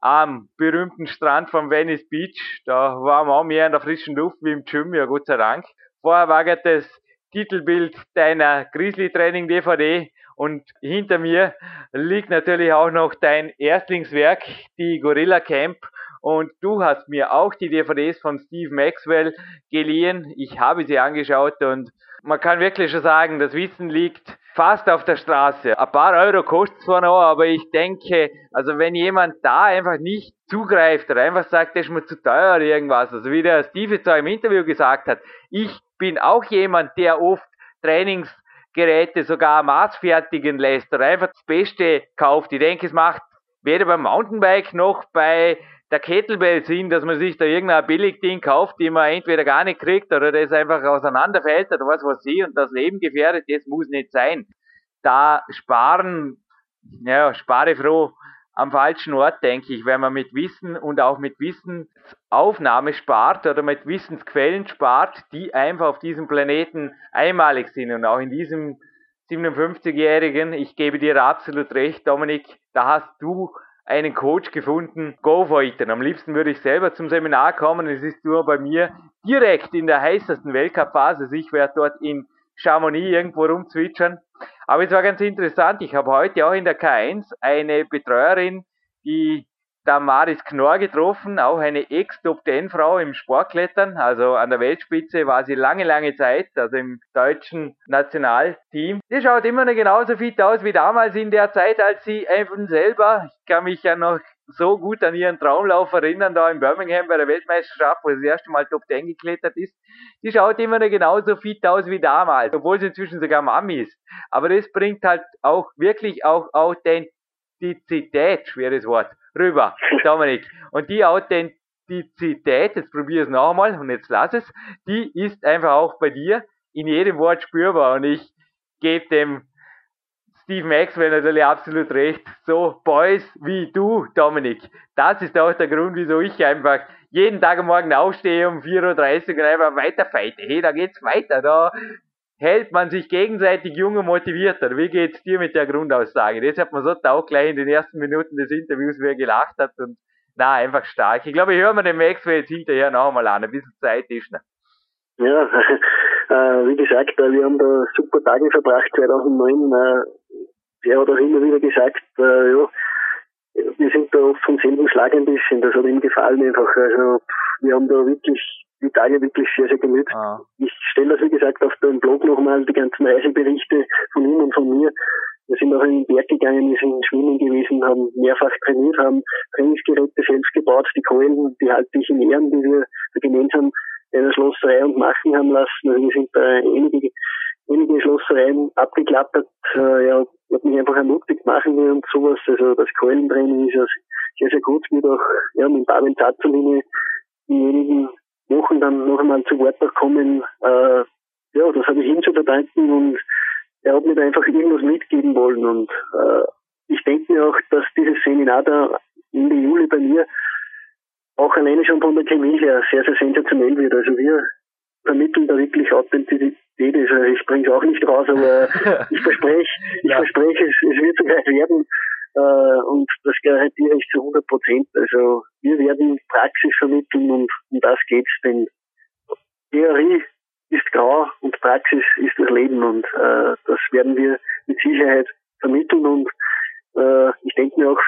am berühmten Strand von Venice Beach. Da waren wir auch mehr in der frischen Luft wie im Gym, ja Gott sei Dank. Vorher war das Titelbild deiner Grizzly Training DVD und hinter mir liegt natürlich auch noch dein Erstlingswerk, die Gorilla Camp und du hast mir auch die DVDs von Steve Maxwell geliehen. Ich habe sie angeschaut und man kann wirklich schon sagen, das Wissen liegt fast auf der Straße. Ein paar Euro kostet zwar noch, aber ich denke, also wenn jemand da einfach nicht zugreift oder einfach sagt, das ist mir zu teuer oder irgendwas, also wie der Steve jetzt auch im Interview gesagt hat, ich bin auch jemand, der oft Trainingsgeräte sogar maßfertigen lässt oder einfach das Beste kauft. Ich denke, es macht weder beim Mountainbike noch bei der Kettlebell Sinn, dass man sich da irgendein Billigding kauft, die man entweder gar nicht kriegt oder das einfach auseinanderfällt oder was weiß ich und das Leben gefährdet, das muss nicht sein. Da sparen, ja, spare froh am falschen Ort, denke ich, wenn man mit Wissen und auch mit Wissensaufnahme spart oder mit Wissensquellen spart, die einfach auf diesem Planeten einmalig sind und auch in diesem 57-Jährigen, ich gebe dir absolut recht, Dominik, da hast du einen Coach gefunden, go. Und am liebsten würde ich selber zum Seminar kommen. Es ist nur bei mir direkt in der heißesten Weltcup-Phase. Also ich werde dort in Chamonix irgendwo rumzwitschern. Aber es war ganz interessant. Ich habe heute auch in der K1 eine Betreuerin, die Damaris Knorr getroffen, auch eine Ex-Top-10-Frau im Sportklettern, also an der Weltspitze war sie lange, lange Zeit, also im deutschen Nationalteam. Die schaut immer noch genauso fit aus wie damals in der Zeit, als sie einfach selber, ich kann mich ja noch so gut an ihren Traumlauf erinnern, da in Birmingham bei der Weltmeisterschaft, wo sie das erste Mal Top 10 geklettert ist. Die schaut immer noch genauso fit aus wie damals, obwohl sie inzwischen sogar Mami ist. Aber das bringt halt auch wirklich auch Authentizität, schweres Wort, rüber, [laughs] Dominik. Und die Authentizität, jetzt probier es nochmal und jetzt lass es, die ist einfach auch bei dir in jedem Wort spürbar. Und ich gebe dem Steve Maxwell natürlich absolut recht. So Boys wie du, Dominik. Das ist auch der Grund, wieso ich einfach jeden Tag am Morgen aufstehe um 4.30 Uhr und einfach weiter fighte. Hey, da geht's weiter. Da hält man sich gegenseitig jung und motiviert. Wie geht's dir mit der Grundaussage? Das hat man so auch gleich in den ersten Minuten des Interviews, wie er gelacht hat und na, einfach stark. Ich glaube, ich höre mir den Maxwell jetzt hinterher noch einmal an. Ein bisschen Zeit ist noch. Ja, [laughs] äh, wie gesagt, äh, wir haben da super Tage verbracht 2009. Äh, er hat auch immer wieder gesagt, äh, ja, wir sind da oft vom selben Schlag ein bisschen. Das hat ihm gefallen einfach. Also wir haben da wirklich die Tage wirklich sehr, sehr genützt. Ah. Ich stelle das, wie gesagt, auf dem Blog nochmal, die ganzen Reiseberichte von ihm und von mir. Wir sind auch in den Berg gegangen, wir sind schwimmen gewesen, haben mehrfach trainiert, haben Trainingsgeräte selbst gebaut, die Keulen, die halte ich in Ehren, die wir gemeinsam in der Schlosserei und machen haben lassen. Also wir sind da einige, einige Schlossereien abgeklappert. Äh, ja, hat mich einfach ermutigt, machen wir und sowas. Also das Keulentraining ist ja sehr, sehr gut. Wird auch ja, mit Pavel Zazzolini diejenigen Wochen dann noch einmal zu Wort kommen. Äh, ja, das habe ich ihm zu verdanken und er hat mir da einfach irgendwas mitgeben wollen und äh, ich denke mir auch, dass dieses Seminar da Ende Juli bei mir auch alleine schon von der Chemie her sehr, sehr sensationell wird. Also wir vermitteln da wirklich Authentizität. Also ich bringe es auch nicht raus, aber [laughs] ich verspreche, ich ja. verspreche, es, es wird so gleich werden. Äh, und das garantiere ich zu 100 Prozent. Also wir werden Praxis vermitteln und um das geht's, denn Theorie ist grau und Praxis ist das Leben und äh, das werden wir mit Sicherheit vermitteln und äh, ich denke mir auch,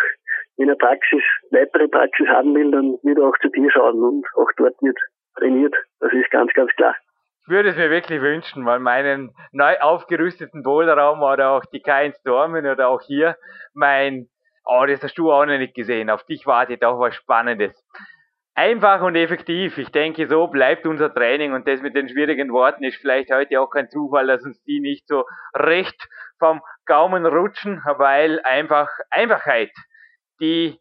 wenn er Praxis, weitere Praxis haben will, dann wird er auch zu dir schauen und auch dort wird trainiert. Das ist ganz, ganz klar. Würde es mir wirklich wünschen, weil meinen neu aufgerüsteten Boulderraum oder auch die Kein Stormen oder auch hier mein, oh, das hast du auch noch nicht gesehen. Auf dich wartet auch was Spannendes. Einfach und effektiv. Ich denke, so bleibt unser Training und das mit den schwierigen Worten ist vielleicht heute auch kein Zufall, dass uns die nicht so recht vom Gaumen rutschen, weil einfach Einfachheit, die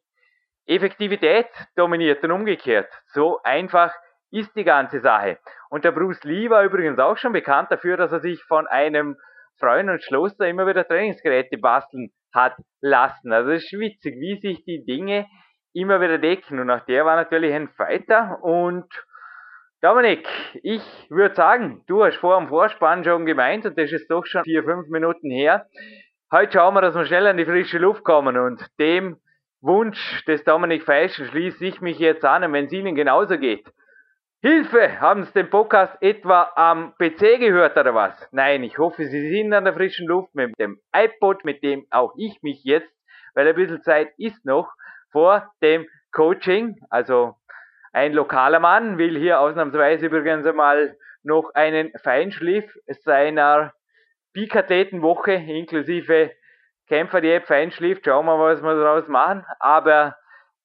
Effektivität dominiert und umgekehrt. So einfach ist die ganze Sache. Und der Bruce Lee war übrigens auch schon bekannt dafür, dass er sich von einem Freund und Schloster immer wieder Trainingsgeräte basteln hat lassen. Also es ist witzig, wie sich die Dinge immer wieder decken. Und auch der war natürlich ein Fighter. Und Dominik, ich würde sagen, du hast vor dem Vorspann schon gemeint, und das ist doch schon vier, fünf Minuten her. Heute schauen wir, dass wir schnell an die frische Luft kommen und dem Wunsch des Dominik Feisch schließe ich mich jetzt an, und wenn es Ihnen genauso geht. Hilfe! Haben Sie den Podcast etwa am PC gehört oder was? Nein, ich hoffe, Sie sind an der frischen Luft mit dem iPod, mit dem auch ich mich jetzt, weil ein bisschen Zeit ist noch, vor dem Coaching. Also ein lokaler Mann will hier ausnahmsweise übrigens einmal noch einen Feinschliff seiner Peak-Athletenwoche inklusive Kämpfer, die Feinschliff. Schauen wir mal, was wir daraus machen. Aber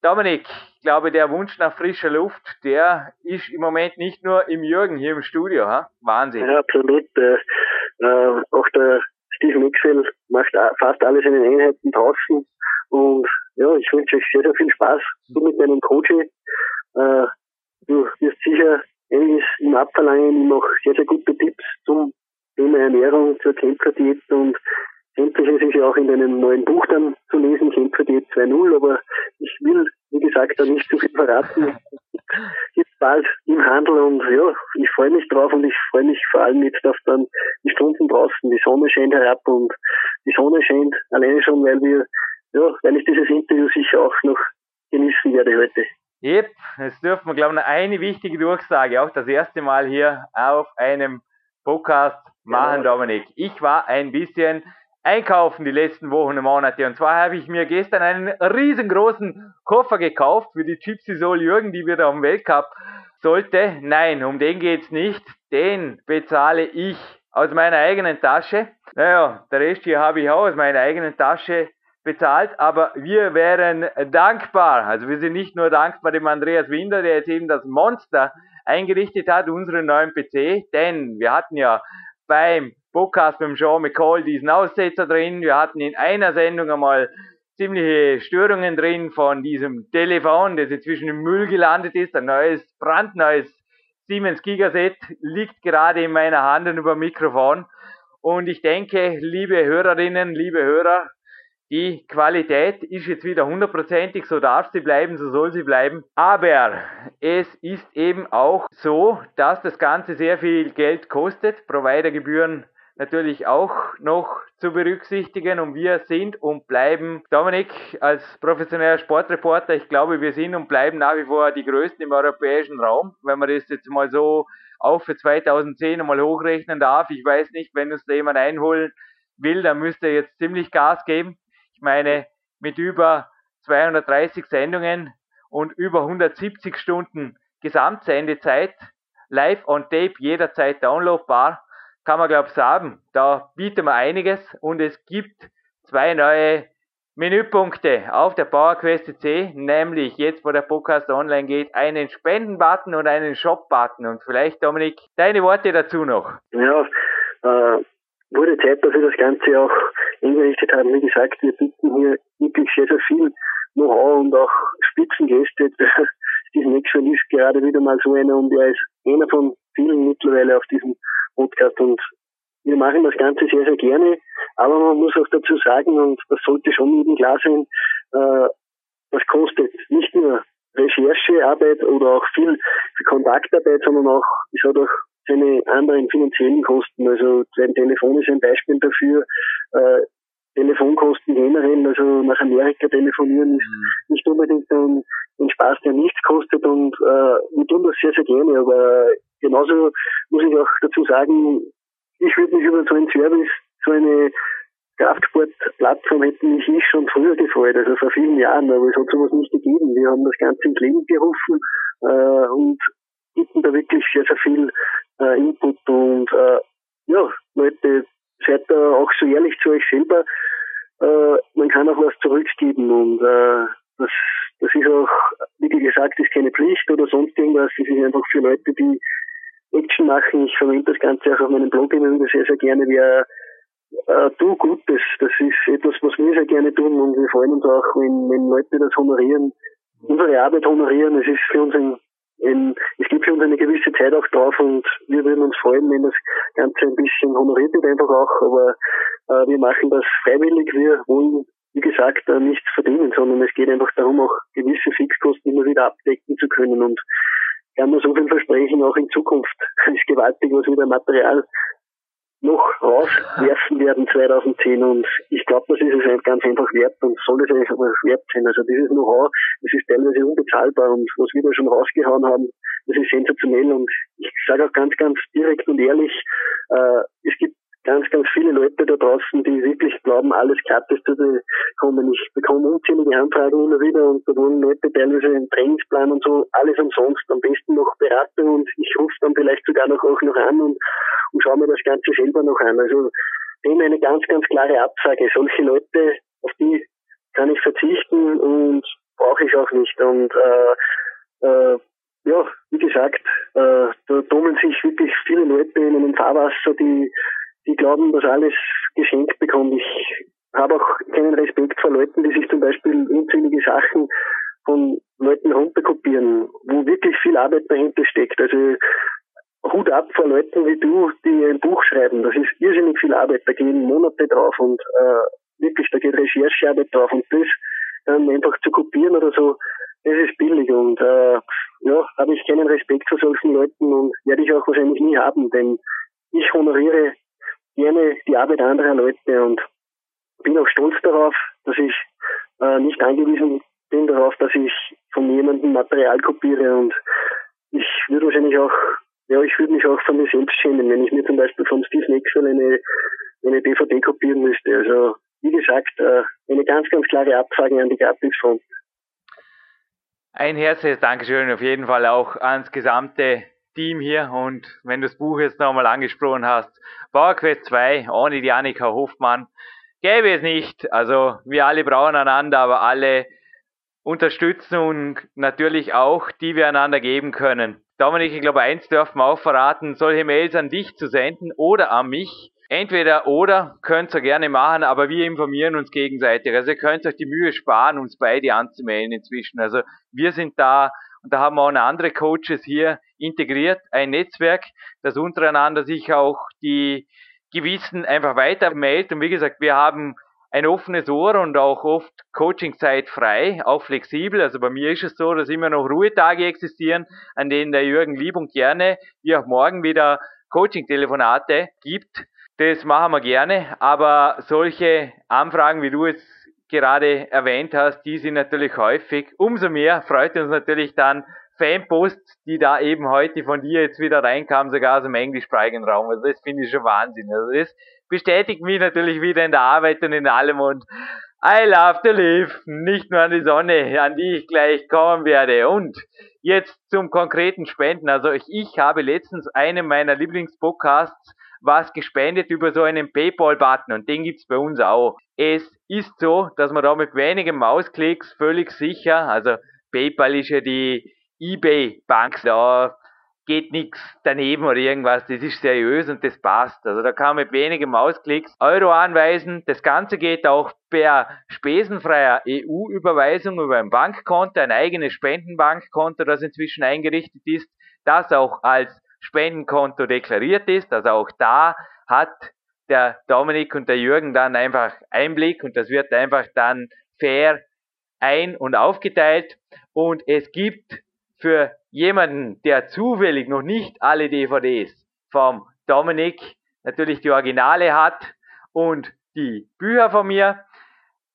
Dominik, ich glaube, der Wunsch nach frischer Luft, der ist im Moment nicht nur im Jürgen hier im Studio. Ha? Wahnsinn. Ja, absolut. Äh, äh, auch der Steve Mixel macht fast alles in den Einheiten draußen. Und ja, ich wünsche euch sehr, sehr viel Spaß du mit deinem Coaching. Äh, du wirst sicher einiges ihm abverlangen, ihm auch sehr, sehr gute Tipps zum Thema Ernährung, zur Kämpferdiät und Sämtliches ist ja auch in deinem neuen Buch dann zu lesen, Kämpferdiät 2.0, aber ich will, wie gesagt, da nicht zu viel verraten. [laughs] Jetzt bald im Handel und ja, ich freue mich drauf und ich freue mich vor allem jetzt auf dann die Stunden draußen. Die Sonne scheint herab und die Sonne scheint alleine schon, weil wir, ja, weil ich dieses Interview sicher auch noch genießen werde heute. Yep, es dürfen wir, glaube ich, eine wichtige Durchsage, auch das erste Mal hier auf einem Podcast machen, ja. Dominik. Ich war ein bisschen einkaufen die letzten Wochen und Monate. Und zwar habe ich mir gestern einen riesengroßen Koffer gekauft für die Gypsy Soul Jürgen, die wir da am Weltcup sollte. Nein, um den geht's nicht. Den bezahle ich aus meiner eigenen Tasche. Naja, der Rest hier habe ich auch aus meiner eigenen Tasche bezahlt, aber wir wären dankbar. Also wir sind nicht nur dankbar dem Andreas Winder, der jetzt eben das Monster eingerichtet hat, unseren neuen PC, denn wir hatten ja beim Podcast mit Sean McCall diesen Aussetzer drin. Wir hatten in einer Sendung einmal ziemliche Störungen drin von diesem Telefon, das inzwischen im Müll gelandet ist. Ein neues, brandneues Siemens Gigaset liegt gerade in meiner Hand und über Mikrofon. Und ich denke, liebe Hörerinnen, liebe Hörer, die Qualität ist jetzt wieder hundertprozentig, so darf sie bleiben, so soll sie bleiben. Aber es ist eben auch so, dass das Ganze sehr viel Geld kostet. Providergebühren natürlich auch noch zu berücksichtigen und wir sind und bleiben, Dominik, als professioneller Sportreporter, ich glaube, wir sind und bleiben nach wie vor die Größten im europäischen Raum, wenn man das jetzt mal so auch für 2010 einmal hochrechnen darf. Ich weiß nicht, wenn uns da jemand einholen will, dann müsste er jetzt ziemlich Gas geben. Ich meine, mit über 230 Sendungen und über 170 Stunden Gesamtsendezeit, live on tape, jederzeit downloadbar, kann man glaube ich sagen, da bieten wir einiges und es gibt zwei neue Menüpunkte auf der PowerQuest C, nämlich jetzt, wo der Podcast online geht, einen Spenden-Button und einen Shop-Button. Und vielleicht, Dominik, deine Worte dazu noch. Ja, äh, wurde Zeit, dass wir das Ganze auch eingerichtet haben. Wie gesagt, wir bieten hier wirklich sehr, sehr viel Know-how und auch Spitzengäste. [laughs] Steve Maxwell ist gerade wieder mal so einer und er ist einer von vielen mittlerweile auf diesem Podcast und wir machen das Ganze sehr, sehr gerne, aber man muss auch dazu sagen, und das sollte schon jedem klar sein, äh, das kostet nicht nur Recherchearbeit oder auch viel Kontaktarbeit, sondern auch, es hat auch seine anderen finanziellen Kosten. Also ein Telefon ist ein Beispiel dafür. Äh, Telefonkosten generell, also nach Amerika telefonieren ist mhm. nicht unbedingt ein, ein Spaß, der nichts kostet und äh, wir tun das sehr, sehr gerne, aber genauso muss ich auch dazu sagen, ich würde mich über so einen Service, so eine Kraftsportplattform hätten mich ich schon früher gefreut, also vor vielen Jahren, aber es hat sowas nicht gegeben. Wir haben das Ganze ins Leben gerufen äh, und bieten da wirklich sehr, sehr viel äh, Input und äh, ja, Leute, seid da auch so ehrlich zu euch selber. Äh, man kann auch was zurückgeben und äh, das, das ist auch, wie gesagt, ist keine Pflicht oder sonst irgendwas. Das ist einfach für Leute, die Action machen. Ich verwende das Ganze auch auf meinem Blog immer wieder sehr, sehr gerne. Wir äh, tu Gutes. Das ist etwas, was wir sehr gerne tun und wir freuen uns auch, wenn, wenn Leute das honorieren. unsere Arbeit honorieren. Es ist für uns ein, ein, es gibt für uns eine gewisse Zeit auch drauf und wir würden uns freuen, wenn das Ganze ein bisschen honoriert wird einfach auch, aber äh, wir machen das freiwillig. Wir wollen, wie gesagt, äh, nichts verdienen, sondern es geht einfach darum, auch gewisse Fixkosten immer wieder abdecken zu können und kann man so viel versprechen, auch in Zukunft [laughs] ist gewaltig, was wieder Material noch rauswerfen werden 2010 und ich glaube, das ist es ganz einfach wert und soll es einfach wert sein. Also dieses Know-how, das ist teilweise unbezahlbar und was wir da schon rausgehauen haben, das ist sensationell und ich sage auch ganz, ganz direkt und ehrlich, äh, es gibt ganz, ganz viele Leute da draußen, die wirklich glauben, alles gratis zu bekommen. Ich bekomme unzählige Anfragen immer wieder und da wollen Leute teilweise einen Trainingsplan und so, alles umsonst, am besten noch Beratung und ich rufe dann vielleicht sogar noch auch noch an und, und schaue mir das Ganze selber noch an. Also dem eine ganz, ganz klare Absage. Solche Leute, auf die kann ich verzichten und brauche ich auch nicht. Und äh, äh, ja, wie gesagt, äh, da tummeln sich wirklich viele Leute in einem Fahrwasser, die die glauben, dass alles geschenkt bekommt. Ich habe auch keinen Respekt vor Leuten, die sich zum Beispiel unzählige Sachen von Leuten runterkopieren, wo wirklich viel Arbeit dahinter steckt. Also Hut ab vor Leuten wie du, die ein Buch schreiben. Das ist irrsinnig viel Arbeit. Da gehen Monate drauf und äh, wirklich, da geht Recherchearbeit drauf und das dann einfach zu kopieren oder so, das ist billig und äh, ja, habe ich keinen Respekt vor solchen Leuten und werde ich auch wahrscheinlich nie haben, denn ich honoriere gerne die Arbeit anderer Leute und bin auch stolz darauf, dass ich äh, nicht angewiesen bin darauf, dass ich von jemandem Material kopiere und ich würde wahrscheinlich auch, ja, ich würde mich auch von mir selbst schämen, wenn ich mir zum Beispiel vom Steve Maxwell eine, eine DVD kopieren müsste. Also, wie gesagt, äh, eine ganz, ganz klare Absage an die Gratisfront. Ein herzliches Dankeschön auf jeden Fall auch ans gesamte Team hier und wenn du das Buch jetzt nochmal angesprochen hast, PowerQuest 2 ohne die Annika Hofmann gäbe es nicht. Also wir alle brauchen einander, aber alle unterstützen und natürlich auch, die wir einander geben können. Dominik, ich glaube, eins dürfen wir auch verraten, solche Mails an dich zu senden oder an mich. Entweder oder könnt ihr gerne machen, aber wir informieren uns gegenseitig. Also ihr könnt euch die Mühe sparen, uns beide anzumelden inzwischen. Also wir sind da und da haben wir auch noch andere Coaches hier integriert, ein Netzwerk, das untereinander sich auch die Gewissen einfach weiter meldet. Und wie gesagt, wir haben ein offenes Ohr und auch oft Coachingzeit frei, auch flexibel. Also bei mir ist es so, dass immer noch Ruhetage existieren, an denen der Jürgen lieb und gerne, wie auch morgen wieder Coaching-Telefonate gibt. Das machen wir gerne, aber solche Anfragen, wie du es gerade erwähnt hast, die sind natürlich häufig. Umso mehr freut uns natürlich dann Fanposts, die da eben heute von dir jetzt wieder reinkamen, sogar aus dem englischsprachigen Raum. Also das finde ich schon Wahnsinn. Also das bestätigt mich natürlich wieder in der Arbeit und in allem und I love to live, nicht nur an die Sonne, an die ich gleich kommen werde. Und jetzt zum konkreten Spenden. Also ich, ich habe letztens einen meiner Lieblingspodcasts was gespendet über so einen PayPal-Button und den gibt's bei uns auch. Es ist so, dass man da mit wenigen Mausklicks völlig sicher, also PayPal ist ja die eBay-Bank, da geht nichts daneben oder irgendwas, das ist seriös und das passt. Also da kann man mit wenigen Mausklicks Euro anweisen. Das Ganze geht auch per spesenfreier EU-Überweisung über ein Bankkonto, ein eigenes Spendenbankkonto, das inzwischen eingerichtet ist, das auch als Spendenkonto deklariert ist. Also auch da hat der Dominik und der Jürgen dann einfach Einblick und das wird einfach dann fair ein- und aufgeteilt. Und es gibt für jemanden, der zufällig noch nicht alle DVDs vom Dominik natürlich die Originale hat und die Bücher von mir,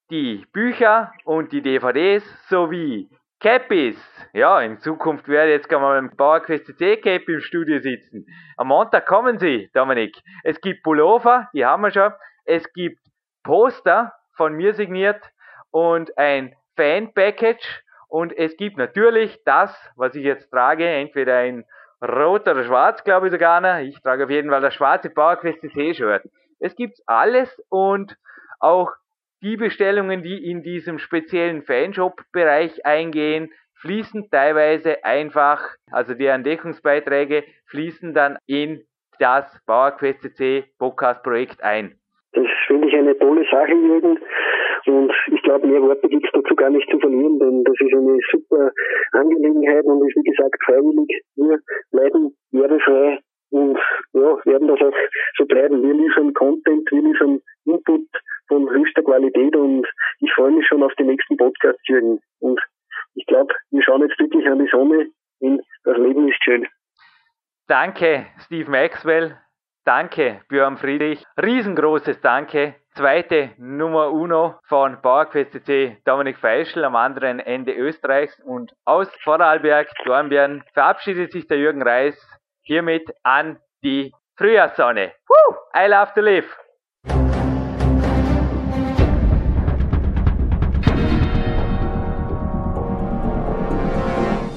die Bücher und die DVDs sowie Cappies. Ja, in Zukunft werde ich jetzt gerne mal im Bauerquest CC Cap im Studio sitzen. Am Montag kommen sie, Dominik. Es gibt Pullover, die haben wir schon. Es gibt Poster von mir signiert und ein Fan-Package. Und es gibt natürlich das, was ich jetzt trage, entweder in rot oder schwarz, glaube ich sogar noch. Ich trage auf jeden Fall das schwarze Bauerquest CC Shirt. Es gibt alles und auch die Bestellungen, die in diesem speziellen Fanshop-Bereich eingehen, fließen teilweise einfach, also die Entdeckungsbeiträge fließen dann in das PowerQuest CC Podcast Projekt ein. Das finde ich eine tolle Sache, Jürgen. Und ich glaube, mehr Worte gibt es dazu gar nicht zu verlieren, denn das ist eine super Angelegenheit und ist wie gesagt freiwillig. Wir bleiben werbefrei und ja, werden das auch so bleiben. Wir liefern Content, wir liefern Input von höchster Qualität und ich freue mich schon auf die nächsten Podcasts, Jürgen. Und ich glaube, wir schauen jetzt wirklich an die Sonne und das Leben ist schön. Danke, Steve Maxwell. Danke, Björn Friedrich. Riesengroßes Danke. Zweite Nummer Uno von PowerQuest CC Dominik Feischl am anderen Ende Österreichs und aus Vorarlberg, Dornbirn, verabschiedet sich der Jürgen Reis hiermit an die Frühjahrssonne. Woo! I love to live!